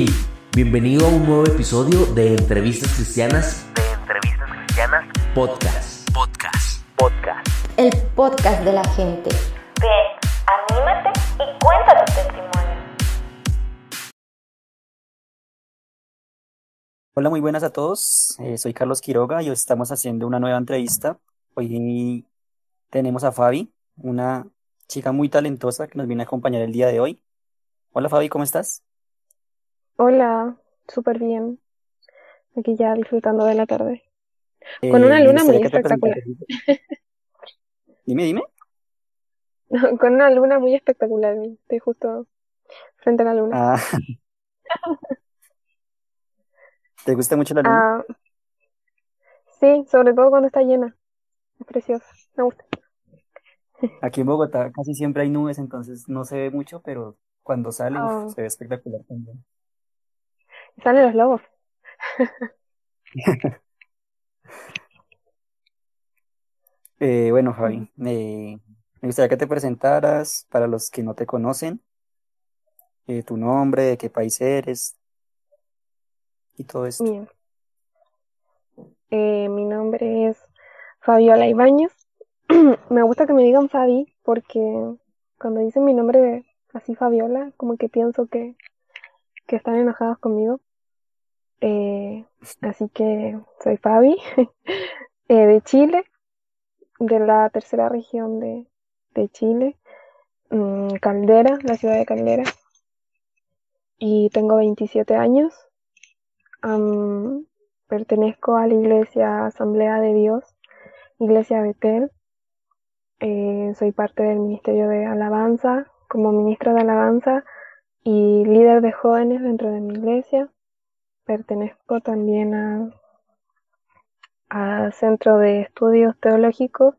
Hey, bienvenido a un nuevo episodio de Entrevistas Cristianas. De Entrevistas Cristianas Podcast. Podcast. Podcast. El podcast de la gente. Ven, anímate y cuenta tu testimonio. Hola, muy buenas a todos. Eh, soy Carlos Quiroga y hoy estamos haciendo una nueva entrevista. Hoy tenemos a Fabi, una chica muy talentosa que nos viene a acompañar el día de hoy. Hola Fabi, ¿cómo estás? Hola, súper bien. Aquí ya disfrutando de la tarde. Con una eh, luna muy espectacular. Dime, dime. Con una luna muy espectacular. Estoy justo frente a la luna. Ah. ¿Te gusta mucho la luna? Ah, sí, sobre todo cuando está llena. Es preciosa, me gusta. Aquí en Bogotá casi siempre hay nubes, entonces no se ve mucho, pero cuando sale oh. se ve espectacular también. Salen los lobos. eh, bueno, Javi, me gustaría que te presentaras para los que no te conocen, eh, tu nombre, de qué país eres y todo esto. Bien. Eh, mi nombre es Fabiola Ibáñez. me gusta que me digan Fabi porque cuando dicen mi nombre así Fabiola, como que pienso que, que están enojados conmigo. Eh, así que soy Fabi, eh, de Chile, de la tercera región de, de Chile, mm, Caldera, la ciudad de Caldera, y tengo 27 años. pertenezco a la iglesia Asamblea de Dios, Iglesia Betel. Eh, soy parte del Ministerio de Alabanza, como ministra de Alabanza y líder de jóvenes dentro de mi iglesia pertenezco también a, Centro de Estudios Teológicos,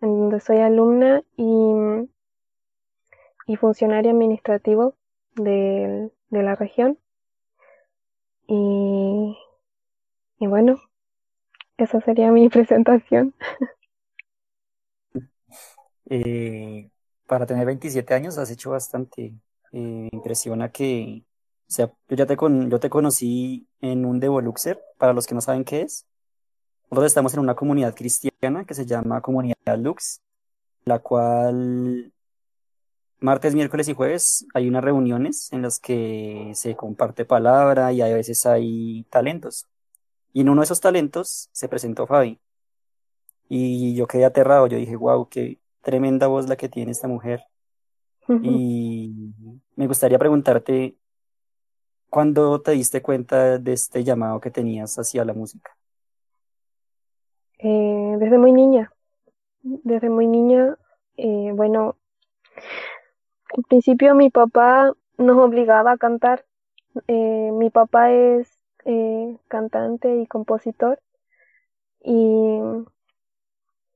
en donde soy alumna y, y funcionaria administrativo de, la región. Y, y bueno, esa sería mi presentación. Eh, para tener 27 años has hecho bastante. Eh, impresiona que o sea, yo ya te, con, yo te conocí en un Devoluxer, para los que no saben qué es. Nosotros estamos en una comunidad cristiana que se llama Comunidad Lux, la cual martes, miércoles y jueves hay unas reuniones en las que se comparte palabra y a veces hay talentos. Y en uno de esos talentos se presentó Fabi. Y yo quedé aterrado, yo dije, wow, qué tremenda voz la que tiene esta mujer. Y me gustaría preguntarte, ¿Cuándo te diste cuenta de este llamado que tenías hacia la música? Eh, desde muy niña. Desde muy niña, eh, bueno, al principio mi papá nos obligaba a cantar. Eh, mi papá es cantante y compositor y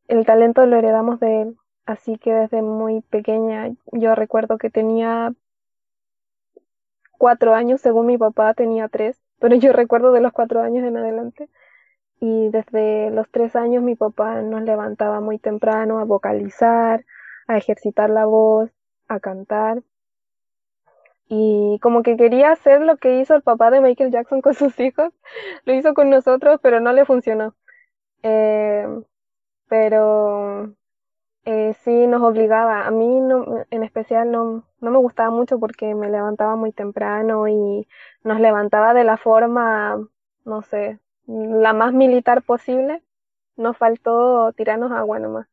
el talento lo heredamos de él. Así que desde muy pequeña yo recuerdo que tenía cuatro años, según mi papá tenía tres, pero yo recuerdo de los cuatro años en adelante. Y desde los tres años mi papá nos levantaba muy temprano a vocalizar, a ejercitar la voz, a cantar. Y como que quería hacer lo que hizo el papá de Michael Jackson con sus hijos, lo hizo con nosotros, pero no le funcionó. Eh, pero eh, sí nos obligaba. A mí no, en especial no, no me gustaba mucho porque me levantaba muy temprano y nos levantaba de la forma, no sé, la más militar posible. Nos faltó tirarnos agua nomás.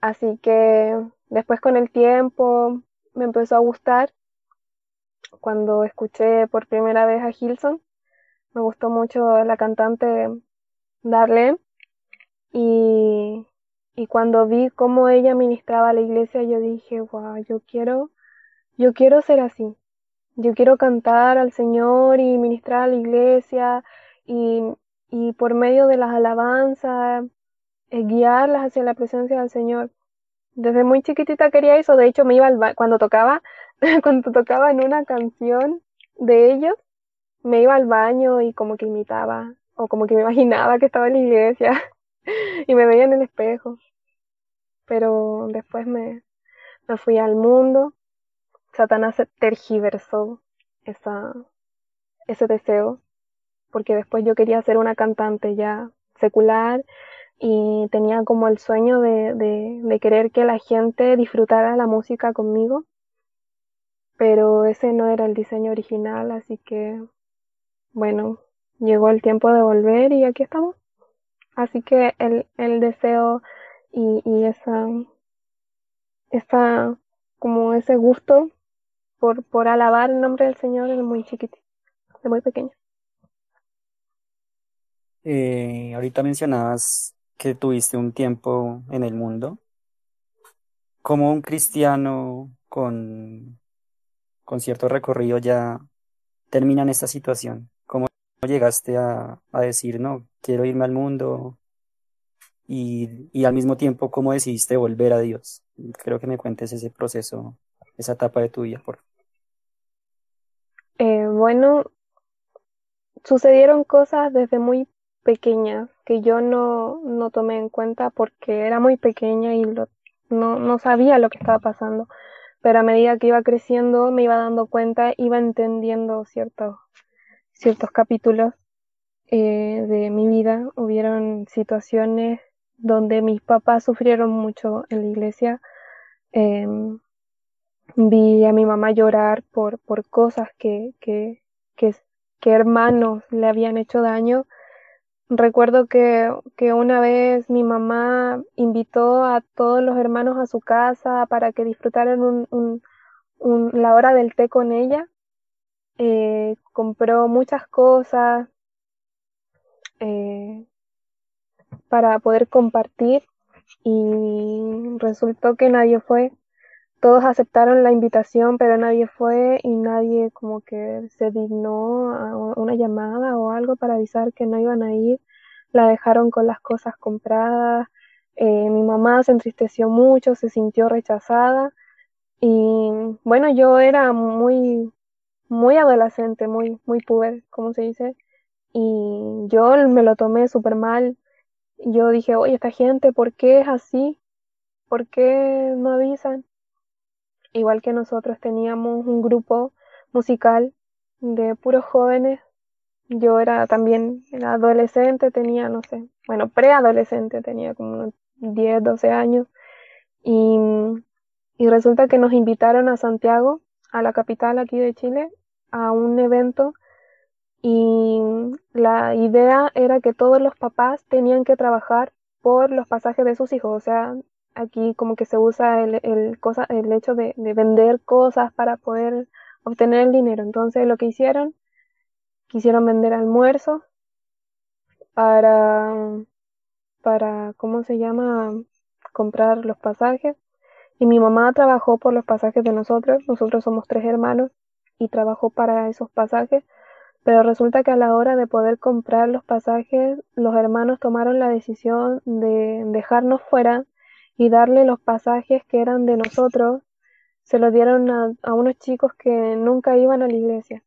Así que después con el tiempo me empezó a gustar. Cuando escuché por primera vez a Hilson, me gustó mucho la cantante Darlene y y cuando vi cómo ella ministraba la iglesia, yo dije, wow, yo quiero, yo quiero ser así. Yo quiero cantar al Señor y ministrar a la iglesia y, y por medio de las alabanzas, eh, guiarlas hacia la presencia del Señor. Desde muy chiquitita quería eso, de hecho me iba al cuando tocaba, cuando tocaba en una canción de ellos, me iba al baño y como que imitaba, o como que me imaginaba que estaba en la iglesia. y me veía en el espejo. Pero después me, me fui al mundo. Satanás tergiversó esa, ese deseo, porque después yo quería ser una cantante ya secular y tenía como el sueño de, de, querer que la gente disfrutara la música conmigo, pero ese no era el diseño original, así que bueno, llegó el tiempo de volver y aquí estamos. Así que el, el deseo y, y esa, esa, como ese gusto por, por alabar el nombre del Señor es muy chiquitito, de muy pequeño. Eh, ahorita mencionabas que tuviste un tiempo en el mundo. ¿Cómo un cristiano con, con cierto recorrido ya termina en esta situación? ¿Cómo llegaste a, a decir, no, quiero irme al mundo? Y, y al mismo tiempo, ¿cómo decidiste volver a Dios? Creo que me cuentes ese proceso, esa etapa de tu vida, por eh, bueno, sucedieron cosas desde muy pequeñas que yo no, no tomé en cuenta porque era muy pequeña y lo, no, no sabía lo que estaba pasando. Pero a medida que iba creciendo me iba dando cuenta, iba entendiendo ciertos, ciertos capítulos eh, de mi vida. Hubieron situaciones donde mis papás sufrieron mucho en la iglesia. Em, vi a mi mamá llorar por, por cosas que, que, que, hermanos le habían hecho daño Recuerdo que, que, una vez mi mamá invitó a todos los hermanos a su casa para que disfrutaran un, un, la hora del té con ella. Eh, compró muchas cosas eh, para poder compartir y resultó que nadie fue todos aceptaron la invitación, pero nadie fue y nadie como que se dignó a una llamada o algo para avisar que no iban a ir. La dejaron con las cosas compradas. Eh, mi mamá se entristeció mucho, se sintió rechazada y bueno, yo era muy, muy adolescente, muy, muy puber, como se dice, y yo me lo tomé súper mal. Yo dije, oye, esta gente, ¿por qué es así? ¿Por qué no avisan? igual que nosotros teníamos un grupo musical de puros jóvenes. Yo era también era adolescente, tenía, no sé, bueno, preadolescente, tenía como unos 10, 12 años. Y, y resulta que nos invitaron a Santiago, a la capital aquí de Chile, a un evento y la idea era que todos los papás tenían que trabajar por los pasajes de sus hijos, o sea, aquí como que se usa el, el, cosa, el hecho de, de, vender cosas para poder obtener el dinero. Entonces lo que hicieron, quisieron vender almuerzos para, para, ¿cómo se llama? Comprar los pasajes. Y mi mamá trabajó por los pasajes de nosotros. Nosotros somos tres hermanos y trabajó para esos pasajes. Pero resulta que a la hora de poder comprar los pasajes, los hermanos tomaron la decisión de dejarnos fuera y darle los pasajes que eran de nosotros, se los dieron a, unos chicos que nunca iban a la iglesia.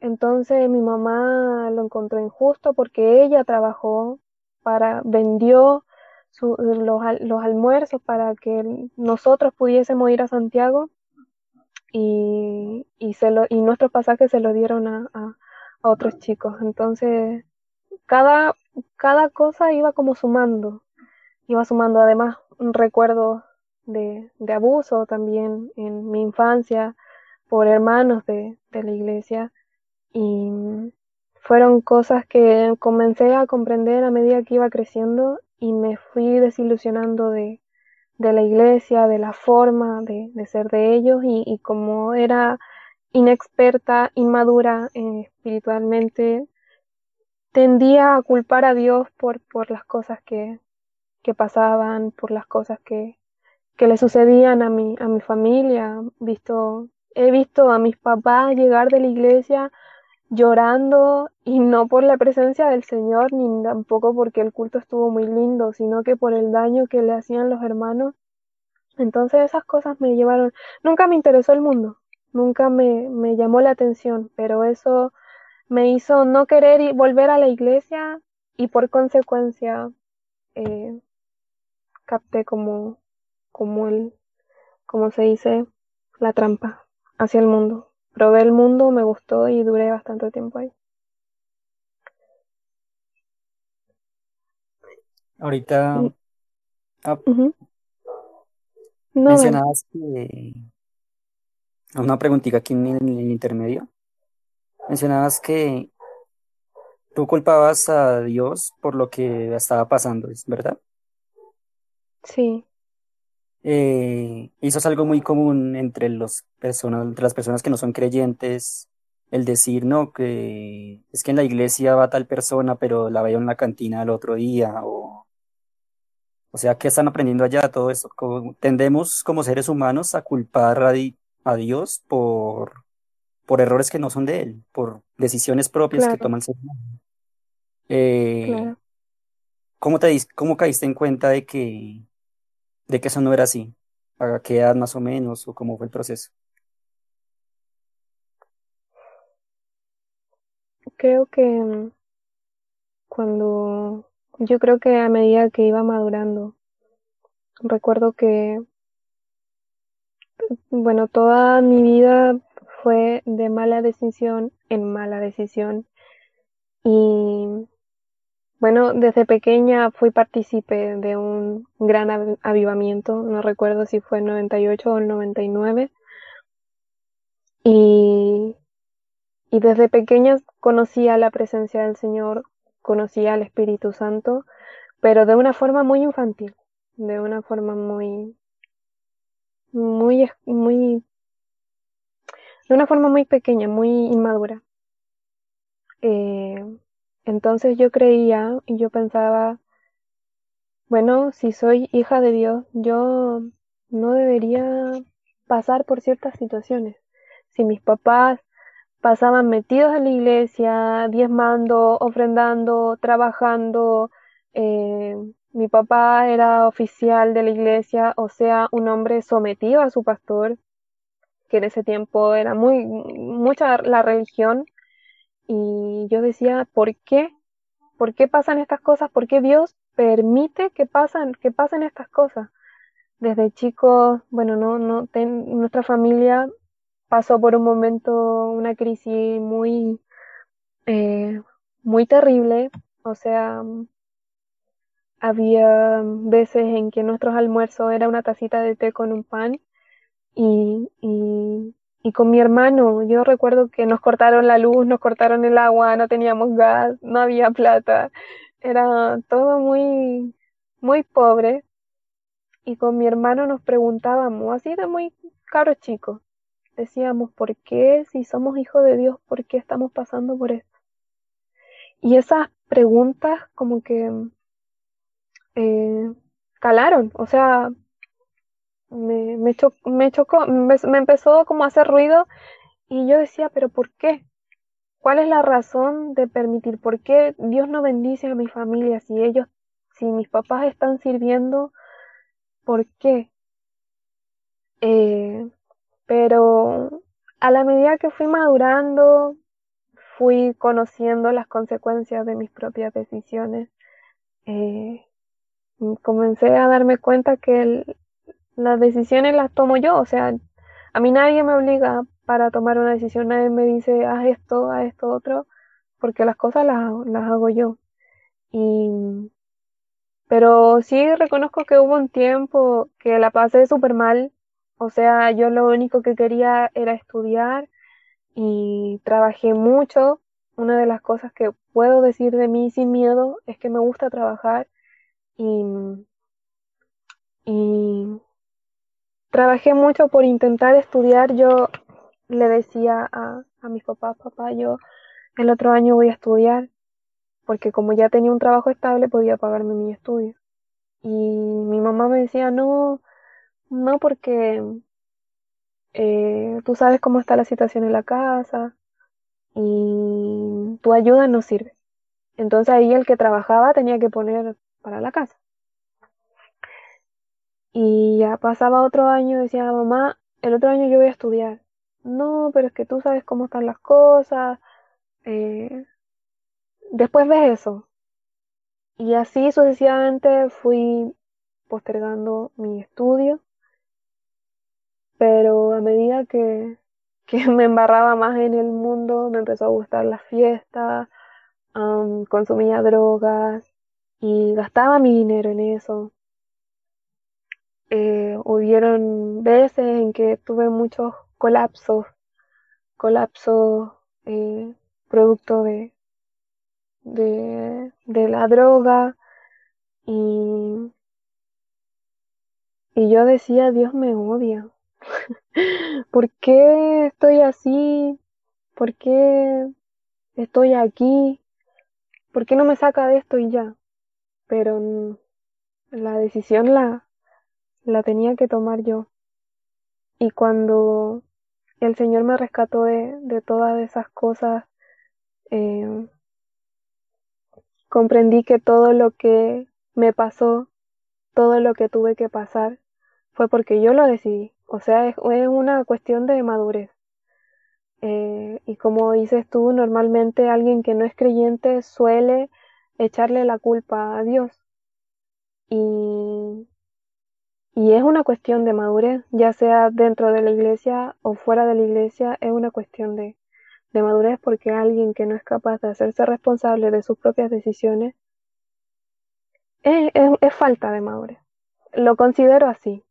Entonces mi mamá lo encontró injusto porque ella trabajó para, vendió los, los, almuerzos para que nosotros pudiésemos ir a Santiago y, y, se lo, y nuestros pasajes se los dieron a, a, otros chicos. Entonces cada, cada cosa iba como sumando, iba sumando además recuerdo de, de, abuso también en mi infancia por hermanos de, de, la iglesia y fueron cosas que comencé a comprender a medida que iba creciendo y me fui desilusionando de, de la iglesia, de la forma de, ser de ellos y, y, como era inexperta, inmadura eh, espiritualmente, tendía a culpar a Dios por, por las cosas que, que pasaban, por las cosas que, que le sucedían a mi, a mi familia. Visto, he visto a mis papás llegar de la iglesia llorando y no por la presencia del Señor, ni tampoco porque el culto estuvo muy lindo, sino que por el daño que le hacían los hermanos. Entonces esas cosas me llevaron, nunca me interesó el mundo, nunca me, me llamó la atención, pero eso me hizo no querer volver a la iglesia y por consecuencia eh, capté como, como el, como se dice, la trampa hacia el mundo. Probé el mundo, me gustó y duré bastante tiempo ahí. Ahorita ah. No, mencionabas que, una preguntita aquí en el, en el intermedio, mencionabas que tú culpabas a Dios por lo que estaba pasando, ¿es verdad? sí, Eh, eso es algo muy común entre los personas, entre las personas que no son creyentes, el decir, no, que es que en la iglesia va tal persona, pero la veo en la cantina el otro día, o, o sea, ¿qué están aprendiendo allá? Todo eso. Como- tendemos como seres humanos a culpar a, di- a Dios por, por errores que no son de Él, por decisiones propias que claro, toma el ser humano. Eh, claro. ¿cómo te, cómo caíste en cuenta de que, de que eso no era así? ¿A qué edad más o menos? ¿O cómo fue el proceso? Creo que mm, cuando, yo creo que a medida que iba madurando, recuerdo que, bueno, toda mi vida fue de mala decisión en mala decisión y bueno, desde pequeña fui partícipe de un gran av- avivamiento, no recuerdo si fue el 98 o el 99 y, y desde pequeña conocía la presencia del Señor, conocía al Espíritu Santo, pero de una forma muy infantil, de una forma muy, muy, muy, de una forma muy pequeña, muy inmadura. Eh, entonces yo creía y yo pensaba, bueno, si soy hija de Dios, yo no debería pasar por ciertas situaciones. Si mis papás pasaban metidos en la iglesia, diezmando, ofrendando, trabajando, eh, mi papá era oficial de la iglesia, o sea, un hombre sometido a su pastor, que en ese tiempo era muy, mucha la religión, y yo decía, ¿por qué? ¿Por qué pasan estas cosas? ¿Por qué Dios permite que pasan, que pasen estas cosas? Desde chicos, bueno, no, no, ten- nuestra familia pasó por un momento, una crisis muy, eh, muy terrible. O sea, había veces en que nuestros almuerzos era una tacita de té con un pan y, y, y con mi hermano, yo recuerdo que nos cortaron la luz, nos cortaron el agua, no teníamos gas, no había plata, era todo muy, muy pobre. Y con mi hermano nos preguntábamos, así de muy cabros chicos, decíamos, ¿por qué si somos hijos de Dios, por qué estamos pasando por esto? Y esas preguntas como que eh, calaron, o sea, me, me, me chocó, me, me empezó como a hacer ruido y yo decía, pero ¿por qué? ¿Cuál es la razón de permitir? ¿Por qué Dios no bendice a mi familia si ellos, si mis papás están sirviendo? ¿Por qué? Eh, pero a la medida que fui madurando, fui conociendo las consecuencias de mis propias decisiones. Eh, comencé a darme cuenta que el- las decisiones las tomo yo, o sea, a mí nadie me obliga para tomar una decisión, nadie me dice haz esto, haz esto otro, porque las cosas las, las hago yo. Y, pero sí reconozco que hubo un tiempo que la pasé súper mal, o sea, yo lo único que quería era estudiar y trabajé mucho. Una de las cosas que puedo decir de mí sin miedo es que me gusta trabajar y, y trabajé mucho por intentar estudiar. Yo le decía a, mis papás, papá, yo el otro año voy a estudiar, porque como ya tenía un trabajo estable podía pagarme mi estudio. Y mi mamá me decía, no, no porque eh, tú sabes cómo está la situación en la casa y tu ayuda no sirve. Entonces ahí el que trabajaba tenía que poner para la casa. Y ya pasaba otro año, decía mamá, el otro año yo voy a estudiar. No, pero es que tú sabes cómo están las cosas. eh, después ves eso. Y así sucesivamente fui postergando mi estudio, pero a medida que, que me embarraba más en el mundo, me empezó a gustar la fiesta, consumía drogas y gastaba mi dinero en eso. Eh, hubieron veces en que tuve muchos colapsos, colapsos eh, producto de, de, de la droga y, y yo decía, Dios me odia. ¿Por qué estoy así? ¿Por qué estoy aquí? ¿Por qué no me saca de esto y ya? Pero la decisión la, la tenía que tomar yo. Y cuando el Señor me rescató de, de todas esas cosas, eh, comprendí que todo lo que me pasó, todo lo que tuve que pasar, fue porque yo lo decidí. O sea, es, una cuestión de madurez. Eh, y como dices tú, normalmente alguien que no es creyente suele echarle la culpa a Dios. Y, y es una cuestión de madurez, ya sea dentro de la iglesia o fuera de la iglesia, es una cuestión de, de madurez porque alguien que no es capaz de hacerse responsable de sus propias decisiones es, es, falta de madurez. Lo considero así,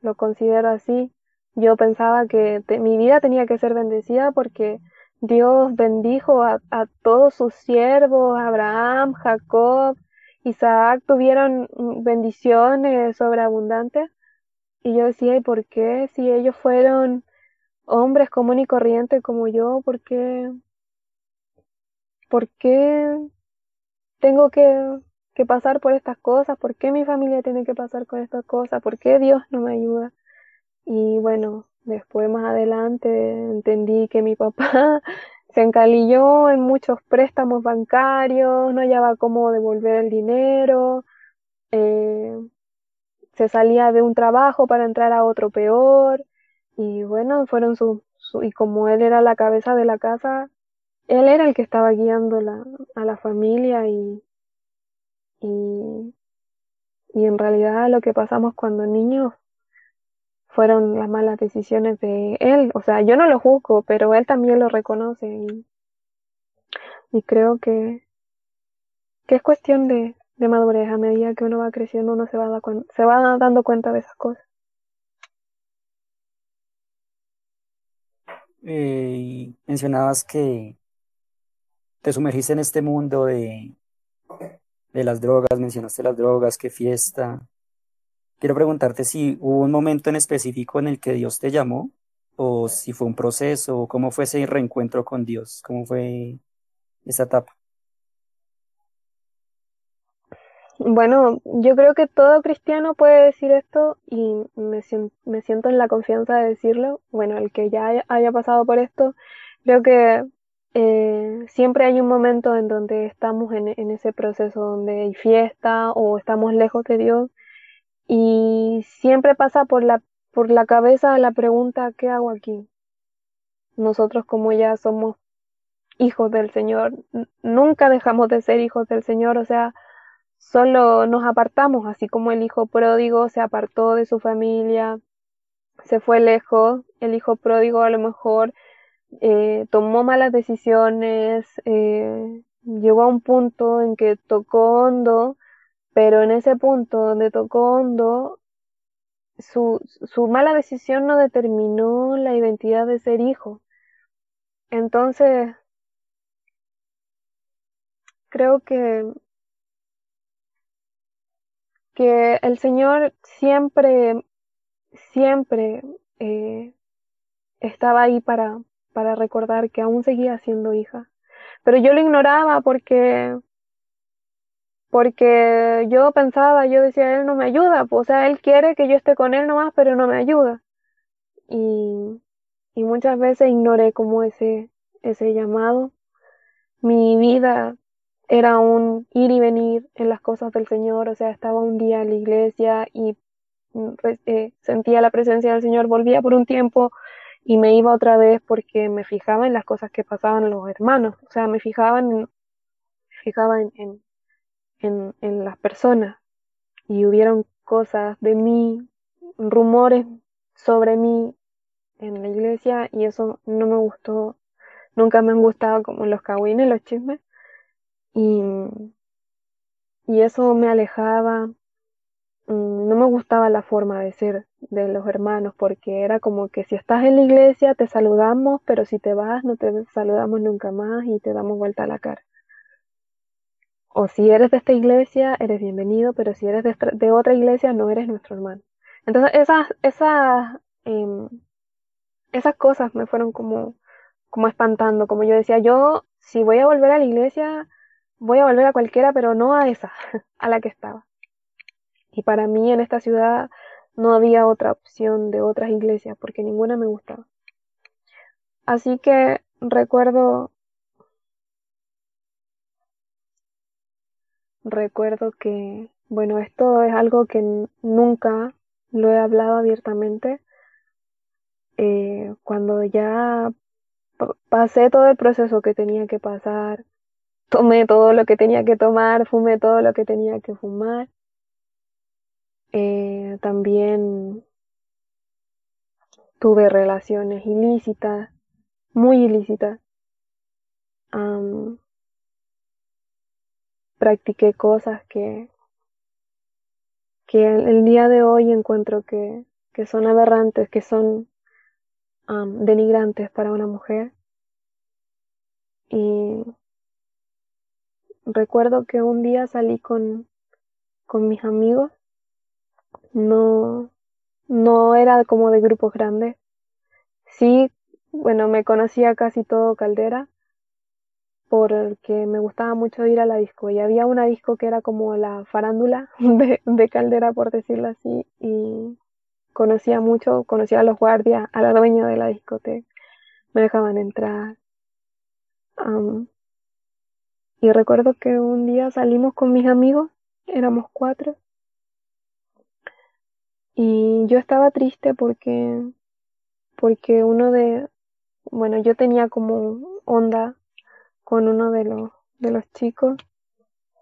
lo considero así. Yo pensaba que mi vida tenía que ser bendecida porque Dios bendijo a, a todos sus siervos, Abraham, Jacob, Isaac, tuvieron bendiciones sobreabundantes. Y yo decía, ¿y por qué? Si ellos fueron hombres común y corriente como yo, ¿por qué? ¿Por qué tengo que, que pasar por estas cosas? ¿Por qué mi familia tiene que pasar con estas cosas? ¿Por qué Dios no me ayuda? Y bueno, después más adelante entendí que mi papá se encalilló en muchos préstamos bancarios, no hallaba cómo devolver el dinero, eh, se salía de un trabajo para entrar a otro peor, y bueno, fueron su, y como él era la cabeza de la casa, él era el que estaba guiando la, a la familia y, y, y en realidad lo que pasamos cuando niños fueron las malas decisiones de él. O sea, yo no lo juzgo, pero él también lo reconoce y, creo que, que es cuestión de, de madurez. A medida que uno va creciendo, uno se va, se va dando cuenta de esas cosas. Eh, mencionabas que te sumergiste en este mundo de, de las drogas, mencionaste las drogas, qué fiesta. Quiero preguntarte si hubo un momento en específico en el que Dios te llamó, o si fue un proceso, o cómo fue ese reencuentro con Dios, cómo fue esa etapa. Bueno, yo creo que todo cristiano puede decir esto y me, siento, en la confianza de decirlo. Bueno, el que ya haya, pasado por esto, creo que eh, siempre hay un momento en donde estamos en, en, ese proceso donde hay fiesta o estamos lejos de Dios y siempre pasa por la, por la cabeza la pregunta, ¿qué hago aquí? Nosotros como ya somos hijos del Señor, nunca dejamos de ser hijos del Señor, o sea, solo nos apartamos, así como el hijo pródigo se apartó de su familia, se fue lejos, el hijo pródigo a lo mejor eh, tomó malas decisiones, eh, llegó a un punto en que tocó hondo, pero en ese punto donde tocó hondo, su, su mala decisión no determinó la identidad de ser hijo. Entonces, creo que que el Señor siempre, siempre eh, estaba ahí para, para recordar que aún seguía siendo hija. Pero yo lo ignoraba porque, porque yo pensaba, yo decía, Él no me ayuda, o sea, Él quiere que yo esté con Él nomás, pero no me ayuda. Y, y muchas veces ignoré como ese, ese llamado. Mi vida era un ir y venir en las cosas del Señor, o sea, estaba un día en la iglesia y mm, pues, eh, sentía la presencia del Señor, volvía por un tiempo y me iba otra vez porque me fijaba en las cosas que pasaban los hermanos, o sea, me fijaba fijaba en, en, en las personas y hubieron cosas de mí, rumores sobre mí en la iglesia y eso no me gustó, nunca me han gustado como los cagüines, los chismes y, y eso me alejaba, mm, no me gustaba la forma de ser de los hermanos porque era como que si estás en la iglesia te saludamos, pero si te vas no te saludamos nunca más y te damos vuelta a la cara. O si eres de esta iglesia, eres bienvenido, pero si eres de, otra iglesia, no eres nuestro hermano. Entonces, esas, esas, em, esas cosas me fueron como, como espantando, como yo decía, yo si voy a volver a la iglesia, voy a volver a cualquiera, pero no a esa, a la que estaba. Y para mí en esta ciudad no había otra opción de otras iglesias, porque ninguna me gustaba. Así que recuerdo, recuerdo que, bueno, esto es algo que nunca lo he hablado abiertamente. Eh, cuando ya pa- pasé todo el proceso que tenía que pasar, tomé todo lo que tenía que tomar, fumé todo lo que tenía que fumar. Eh, también tuve relaciones ilícitas, muy ilícitas. Practiqué cosas que, que el, día de hoy encuentro que, que son aberrantes, que son denigrantes para una mujer. Y recuerdo que un día salí con, con mis amigos, no, no era como de grupos grandes. Sí, bueno, me conocía casi todo Caldera porque me gustaba mucho ir a la disco y había una disco que era como la farándula de, de Caldera, por decirlo así, y conocía mucho, conocía a los guardias, a la dueña de la discoteca, me dejaban entrar. am, y recuerdo que un día salimos con mis amigos, éramos cuatro, y yo estaba triste porque, porque uno de, bueno, yo tenía como onda con uno de los, de los chicos,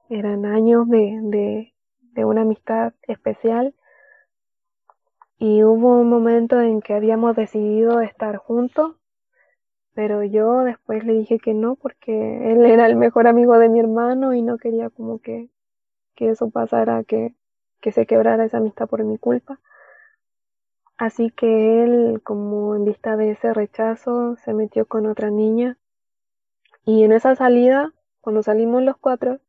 eran años de, de, de una amistad especial, y hubo un momento en que habíamos decidido estar juntos, pero yo después le dije que no porque él era el mejor amigo de mi hermano y no quería como que, que eso pasara, que, que se quebrara esa amistad por mi culpa. Así que él, como en vista de ese rechazo, se metió con otra niña. Y en esa salida, cuando salimos los cuatro,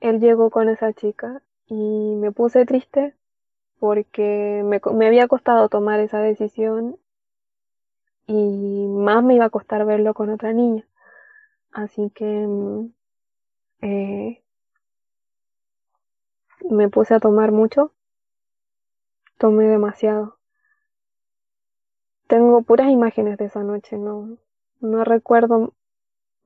él llegó con esa chica y me puse triste porque me, me había costado tomar esa decisión y más me iba a costar verlo con otra niña. Así que mm, eh, me puse a tomar mucho, tomé demasiado. Tengo puras imágenes de esa noche, no, no recuerdo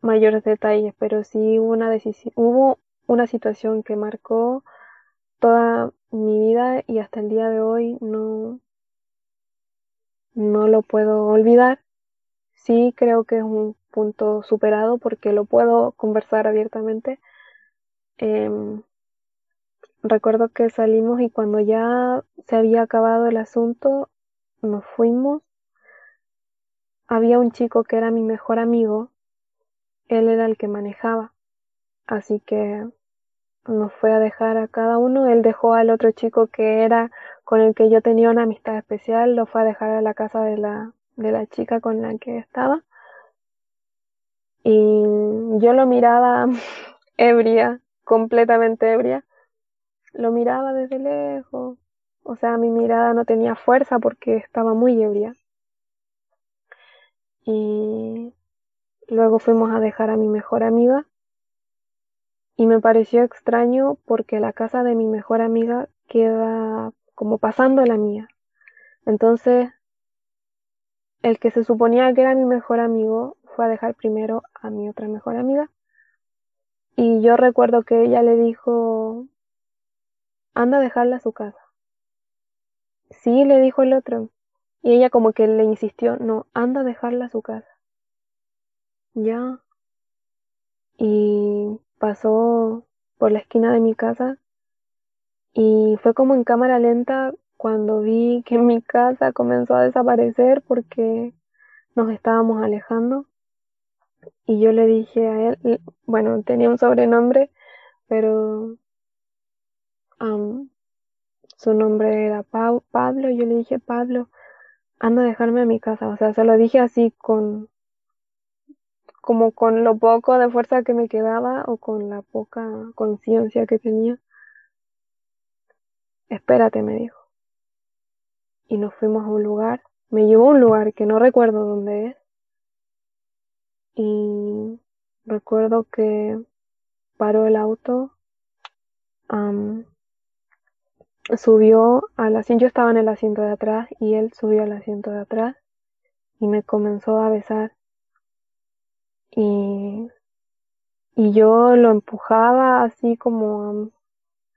mayores detalles, pero sí hubo una decisión, hubo una situación que marcó toda mi vida y hasta el día de hoy no, no lo puedo olvidar. Sí creo que es un punto superado porque lo puedo conversar abiertamente. Em, recuerdo que salimos y cuando ya se había acabado el asunto, nos fuimos. Había un chico que era mi mejor amigo, él era el que manejaba, así que nos fue a dejar a cada uno. Él dejó al otro chico que era con el que yo tenía una amistad especial, lo fue a dejar a la casa de la, de la chica con la que estaba. Y yo lo miraba ebria, completamente ebria. Lo miraba desde lejos. O sea, mi mirada no tenía fuerza porque estaba muy ebria. Y luego fuimos a dejar a mi mejor amiga. Y me pareció extraño porque la casa de mi mejor amiga queda como pasando la mía. Entonces, el que se suponía que era mi mejor amigo fue a dejar primero a mi otra mejor amiga. Y yo recuerdo que ella le dijo, anda a dejarla a su casa. Sí, le dijo el otro. Y ella como que le insistió, no, anda a dejarla a su casa. Ya. Y pasó por la esquina de mi casa y fue como en cámara lenta cuando vi que mi casa comenzó a desaparecer porque nos estábamos alejando. Y yo le dije a él, bueno, tenía un sobrenombre, pero su nombre era Pablo. Yo le dije, Pablo, anda a dejarme a mi casa. O sea, se lo dije así con, como con lo poco de fuerza que me quedaba o con la poca conciencia que tenía. Espérate, me dijo. Y nos fuimos a un lugar. Me llevó a un lugar que no recuerdo dónde es. Y recuerdo que paró el auto. subió al asiento. Yo estaba en el asiento de atrás y él subió al asiento de atrás y me comenzó a besar. Y, y yo lo empujaba así como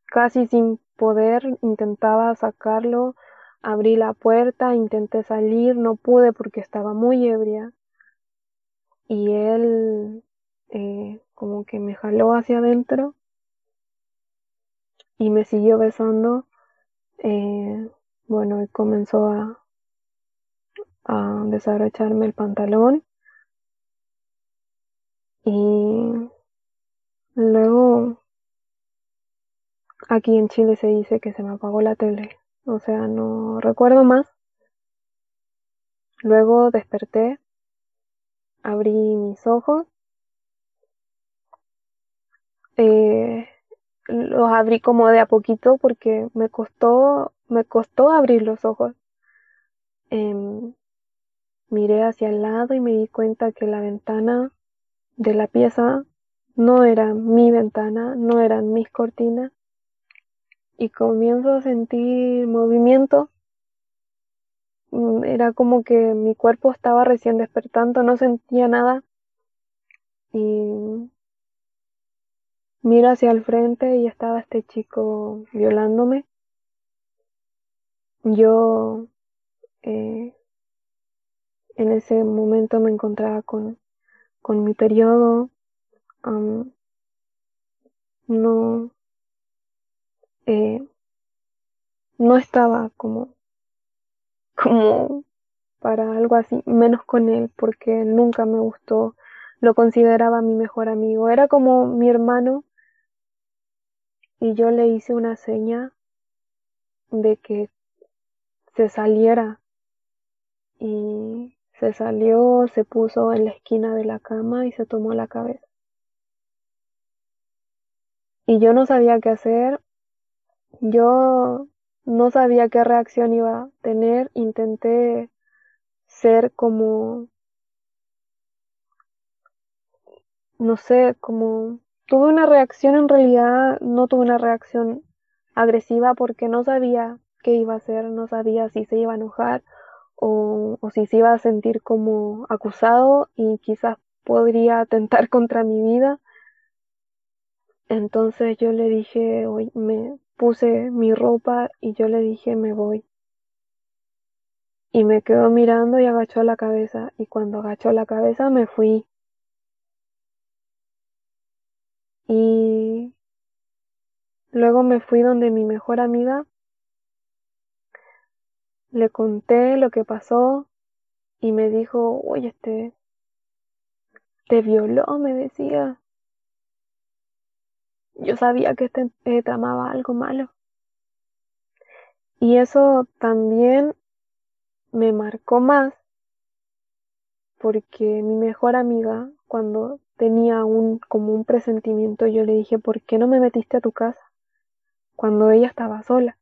casi sin poder, intentaba sacarlo, abrí la puerta, intenté salir, no pude porque estaba muy ebria. Y él eh, como que me jaló hacia adentro y me siguió besando. Eh, bueno, y comenzó a, a desabrocharme el pantalón. Y luego Aquí en Chile se dice que se me apagó la tele, o sea, no recuerdo más. Luego desperté, abrí mis ojos, eh, los abrí como de a poquito porque me costó, me costó abrir los ojos. Em, miré hacia el lado y me di cuenta que la ventana de la pieza no era mi ventana, no eran mis cortinas, y comienzo a sentir movimiento. Mm, era como que mi cuerpo estaba recién despertando, no sentía nada. Y miro hacia el frente y estaba este chico violándome. Yo eh, en ese momento me encontraba con, con mi periodo. no, eh, no estaba como, como para algo así, menos con él, porque nunca me gustó, lo consideraba mi mejor amigo, era como mi hermano y yo le hice una seña de que se saliera y se salió, se puso en la esquina de la cama y se tomó la cabeza. Y yo no sabía qué hacer, yo no sabía qué reacción iba a tener, intenté ser como, no sé, como, tuve una reacción en realidad, no tuve una reacción agresiva porque no sabía qué iba a hacer, no sabía si se iba a enojar o, o si se iba a sentir como acusado y quizás podría atentar contra mi vida. Entonces yo le dije, me, puse mi ropa y yo le dije me voy. Y me quedó mirando y agachó la cabeza y cuando agachó la cabeza me fui. Y luego me fui donde mi mejor amiga. Le conté lo que pasó y me dijo, oye, este, te violó, me decía yo sabía que este eh, tramaba algo malo. Y eso también me marcó más porque mi mejor amiga, cuando tenía un como un presentimiento, yo le dije, ¿por qué no me metiste a tu casa? Cuando ella estaba sola.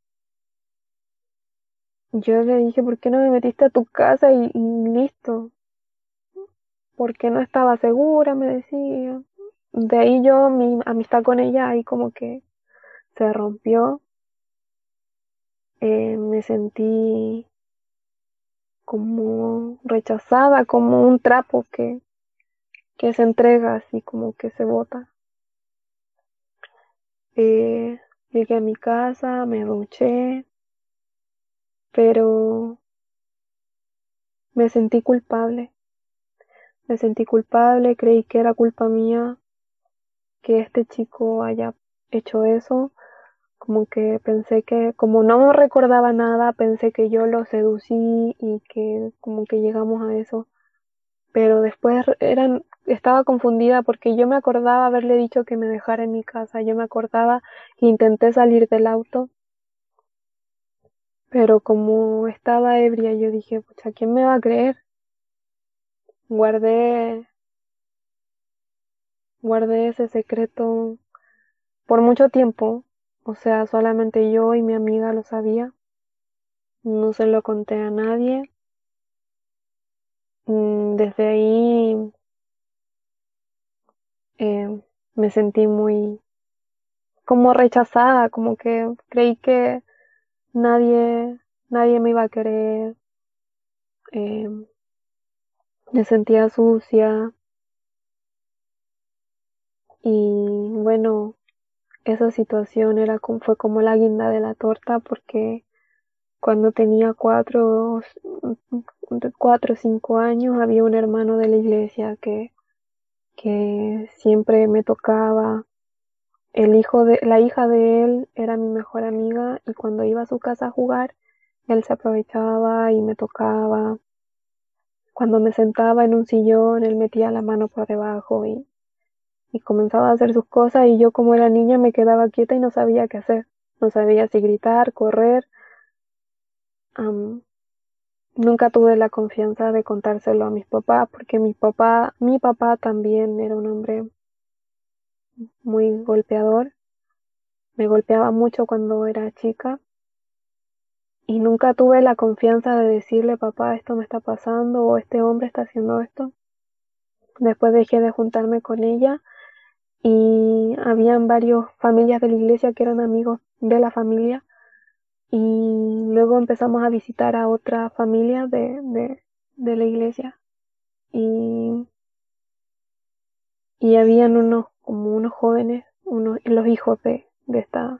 Yo le dije, ¿por qué no me metiste a tu casa y, y listo? Porque no estaba segura, me decía de ahí yo, mi amistad con ella ahí como que se rompió. Eh, me sentí como rechazada, como un trapo que, que se entrega así como que se bota. Eh, llegué a mi casa, me duché, pero me sentí culpable. Me sentí culpable, creí que era culpa mía que este chico haya hecho eso, como que pensé que, como no recordaba nada, pensé que yo lo seducí y que como que llegamos a eso. Pero después estaba confundida porque yo me acordaba haberle dicho que me dejara en mi casa, yo me acordaba que intenté salir del auto, pero como estaba ebria, yo dije, pucha, ¿quién me va a creer? Guardé, guardé ese secreto por mucho tiempo, o sea, solamente yo y mi amiga lo sabía. No se lo conté a nadie. Mm, desde ahí eh, me sentí muy como rechazada, como que creí que nadie, nadie me iba a querer. Eh, me sentía sucia. Y bueno, esa situación era fue como la guinda de la torta porque cuando tenía cuatro, cuatro o cinco años había un hermano de la iglesia que, que siempre me tocaba. El hijo de, la hija de él era mi mejor amiga y cuando iba a su casa a jugar, él se aprovechaba y me tocaba. Cuando me sentaba en un sillón, él metía la mano por debajo y y comenzaba a hacer sus cosas y yo como era niña me quedaba quieta y no sabía qué hacer. No sabía si gritar, correr. nunca tuve la confianza de contárselo a mis papás porque mi papá, mi papá también era un hombre muy golpeador. Me golpeaba mucho cuando era chica y nunca tuve la confianza de decirle papá esto me está pasando o este hombre está haciendo esto. Después dejé de juntarme con ella y habían varias familias de la iglesia que eran amigos de la familia y luego empezamos a visitar a otra familia de, de, de la iglesia y, y habían unos como unos jóvenes unos los hijos de, de esta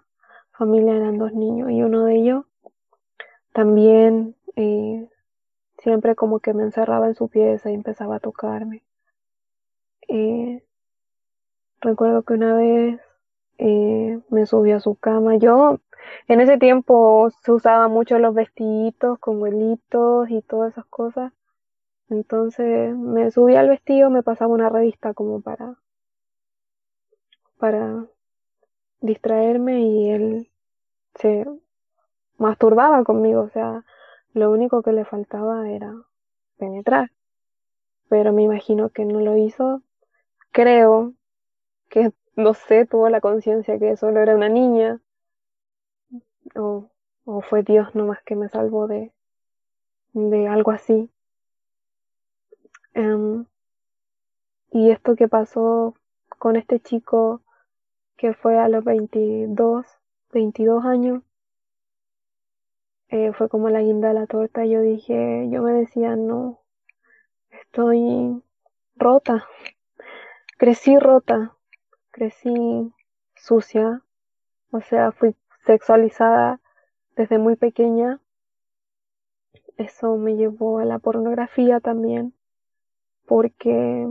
familia eran dos niños y uno de ellos también eh, siempre como que me encerraba en su pieza y empezaba a tocarme eh, Recuerdo que una vez eh, me subió a su cama. Yo en ese tiempo se usaba mucho los vestiditos con vuelitos y todas esas cosas. Entonces me subí al vestido, me pasaba una revista como para para distraerme y él se masturbaba conmigo, o sea, lo único que le faltaba era penetrar. Pero me imagino que no lo hizo. Creo que no sé, tuvo la conciencia que solo era una niña, o, o fue Dios nomás que me salvó de, de algo así. Em, y esto que pasó con este chico que fue a los 22, 22 años, eh, fue como la guinda de la torta. Yo dije, yo me decía, no, estoy rota, crecí rota, crecí sucia, o sea, fui sexualizada desde muy pequeña. Eso me llevó a la pornografía también, porque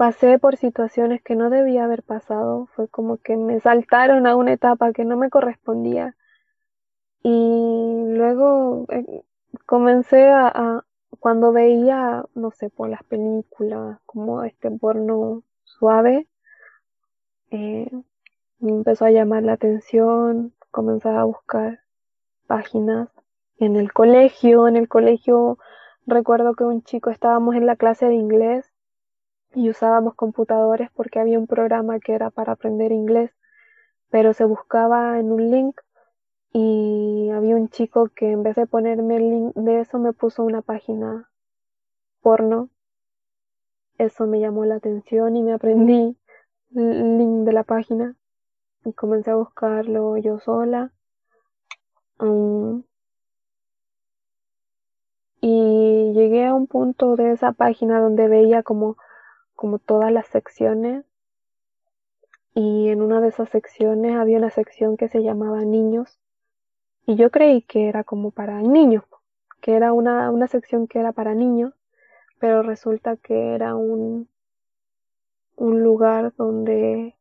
pasé por situaciones que no debía haber pasado, fue como que me saltaron a una etapa que no me correspondía. Y luego eh, comencé a, cuando veía, no sé, por las películas, como este porno suave, eh, me empezó a llamar la atención, comenzaba a buscar páginas en el colegio, en el colegio recuerdo que un chico estábamos en la clase de inglés y usábamos computadores porque había un programa que era para aprender inglés, pero se buscaba en un link y había un chico que en vez de ponerme el link de eso me puso una página porno eso me llamó la atención y me aprendí el link de la página y comencé a buscarlo yo sola. Um, y llegué a un punto de esa página donde veía como, como todas las secciones. Y en una de esas secciones había una sección que se llamaba niños. Y yo creí que era como para niños, que era una, una sección que era para niños pero resulta que era un, un lugar donde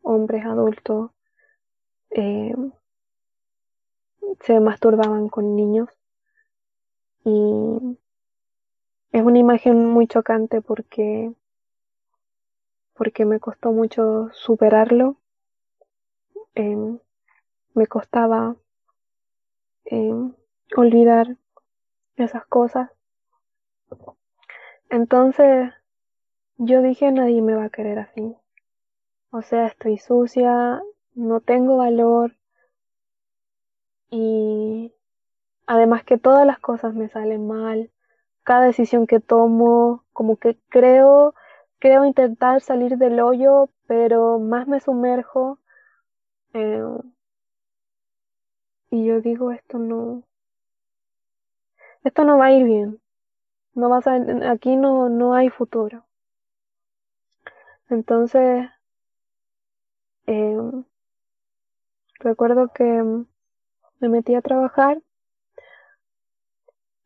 hombres adultos eh, se masturbaban con niños. Y es una imagen muy chocante porque porque me costó mucho superarlo. Em, me costaba em, olvidar esas cosas. Entonces yo dije nadie me va a querer así. O sea estoy sucia no tengo valor. Y además que todas las cosas me salen mal, cada decisión que tomo, como que creo, creo intentar salir del hoyo, pero más me sumerjo eh, y yo digo esto no, esto no va a ir bien, no vas a, aquí no, no hay futuro. Entonces, eh, recuerdo que me metí a trabajar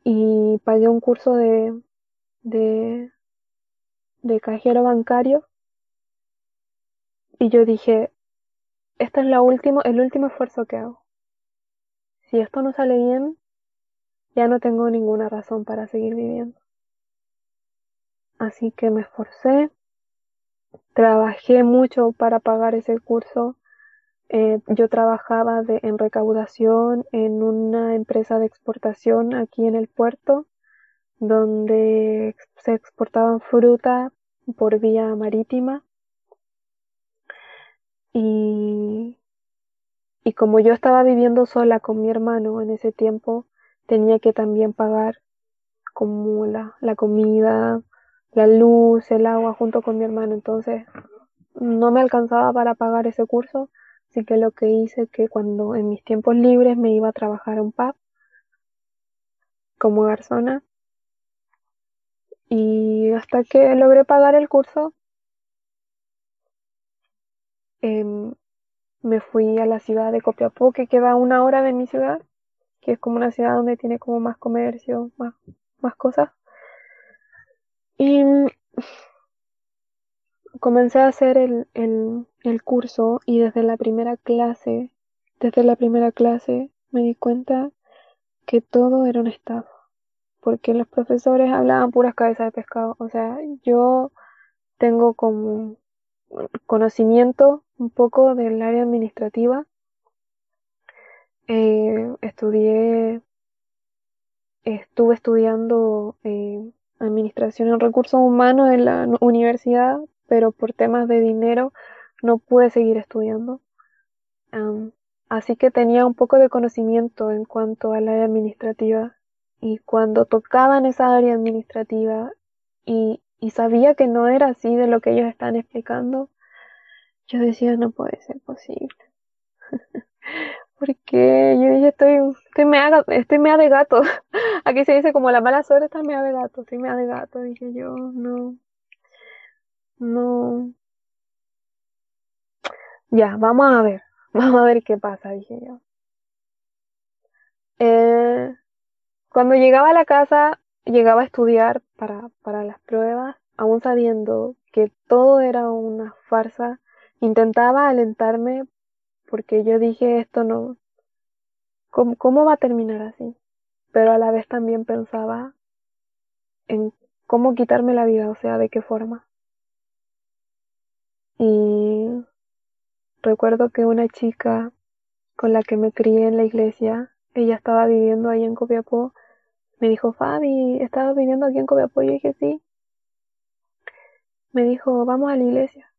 y pagué un curso de, de, de cajero bancario y yo dije, este es la último, el último esfuerzo que hago. Si esto no sale bien, ya no tengo ninguna razón para seguir viviendo. Así que me esforcé, trabajé mucho para pagar ese curso, eh, yo trabajaba de, en recaudación en una empresa de exportación aquí en el puerto, donde se exportaban fruta por vía marítima. Y, y como yo estaba viviendo sola con mi hermano en ese tiempo, tenía que también pagar como la, la comida, la luz, el agua junto con mi hermano. Entonces no me alcanzaba para pagar ese curso Así que lo que hice que cuando en mis tiempos libres me iba a trabajar a un pub como garzona y hasta que logré pagar el curso em, me fui a la ciudad de Copiapó que queda a una hora de mi ciudad que es como una ciudad donde tiene como más comercio más, más cosas. Y comencé a hacer el, el, el curso y desde la primera clase, desde la primera clase me di cuenta que todo era una estafa, porque los profesores hablaban puras cabezas de pescado, o sea, yo tengo como conocimiento un poco del área administrativa, eh, estudié, estuve estudiando eh, administración en recursos humanos en la universidad, pero por temas de dinero no pude seguir estudiando. así que tenía un poco de conocimiento en cuanto al área administrativa y cuando tocaban esa área administrativa y, sabía que no era así de lo que ellos están explicando, yo decía, no puede ser posible. Porque yo dije, estoy, estoy mea, estoy mea de gato. Aquí se dice como la mala suerte está mea de gato, estoy mea de gato. Dije yo, no, no, ya, vamos a ver, vamos a ver qué pasa, dije yo. Eh, cuando llegaba a la casa, llegaba a estudiar para, para las pruebas, aún sabiendo que todo era una farsa, intentaba alentarme porque yo dije esto no, ¿cómo, cómo va a terminar así? Pero a la vez también pensaba en cómo quitarme la vida, o sea, de qué forma. Y Recuerdo que una chica con la que me crié en la iglesia, ella estaba viviendo ahí en Copiapó, me dijo, Fabi, ¿estabas viviendo aquí en Copiapó? Y dije, sí. Me dijo, vamos a la iglesia.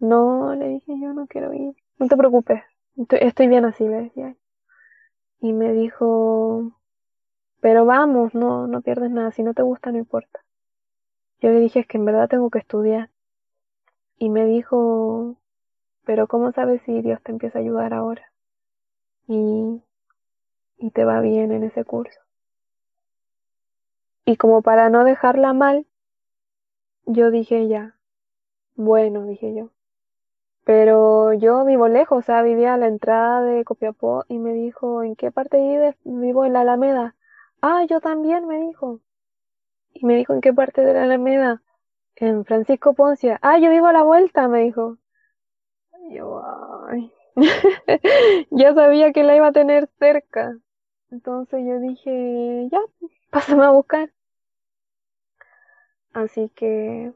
No, le dije, yo no quiero ir. No te preocupes, estoy, bien así, le decía. Y me dijo, pero vamos, no, no pierdes nada, si no te gusta no importa. Yo le dije, es que en verdad tengo que estudiar. Y me dijo, pero ¿cómo sabes si Dios te empieza a ayudar ahora? Y, y te va bien en ese curso. Y como para no dejarla mal, yo dije ya, bueno, dije yo. Pero yo vivo lejos, o sea, vivía a la entrada de Copiapó y me dijo, ¿en qué parte vives? Vivo en la Alameda. Ah, yo también, me dijo. Y me dijo, ¿en qué parte de la Alameda? En Francisco Poncia. Ah, yo vivo a la vuelta, me dijo yo, ay, ya sabía que la iba a tener cerca. Entonces yo dije, ya, pásame a buscar. Así que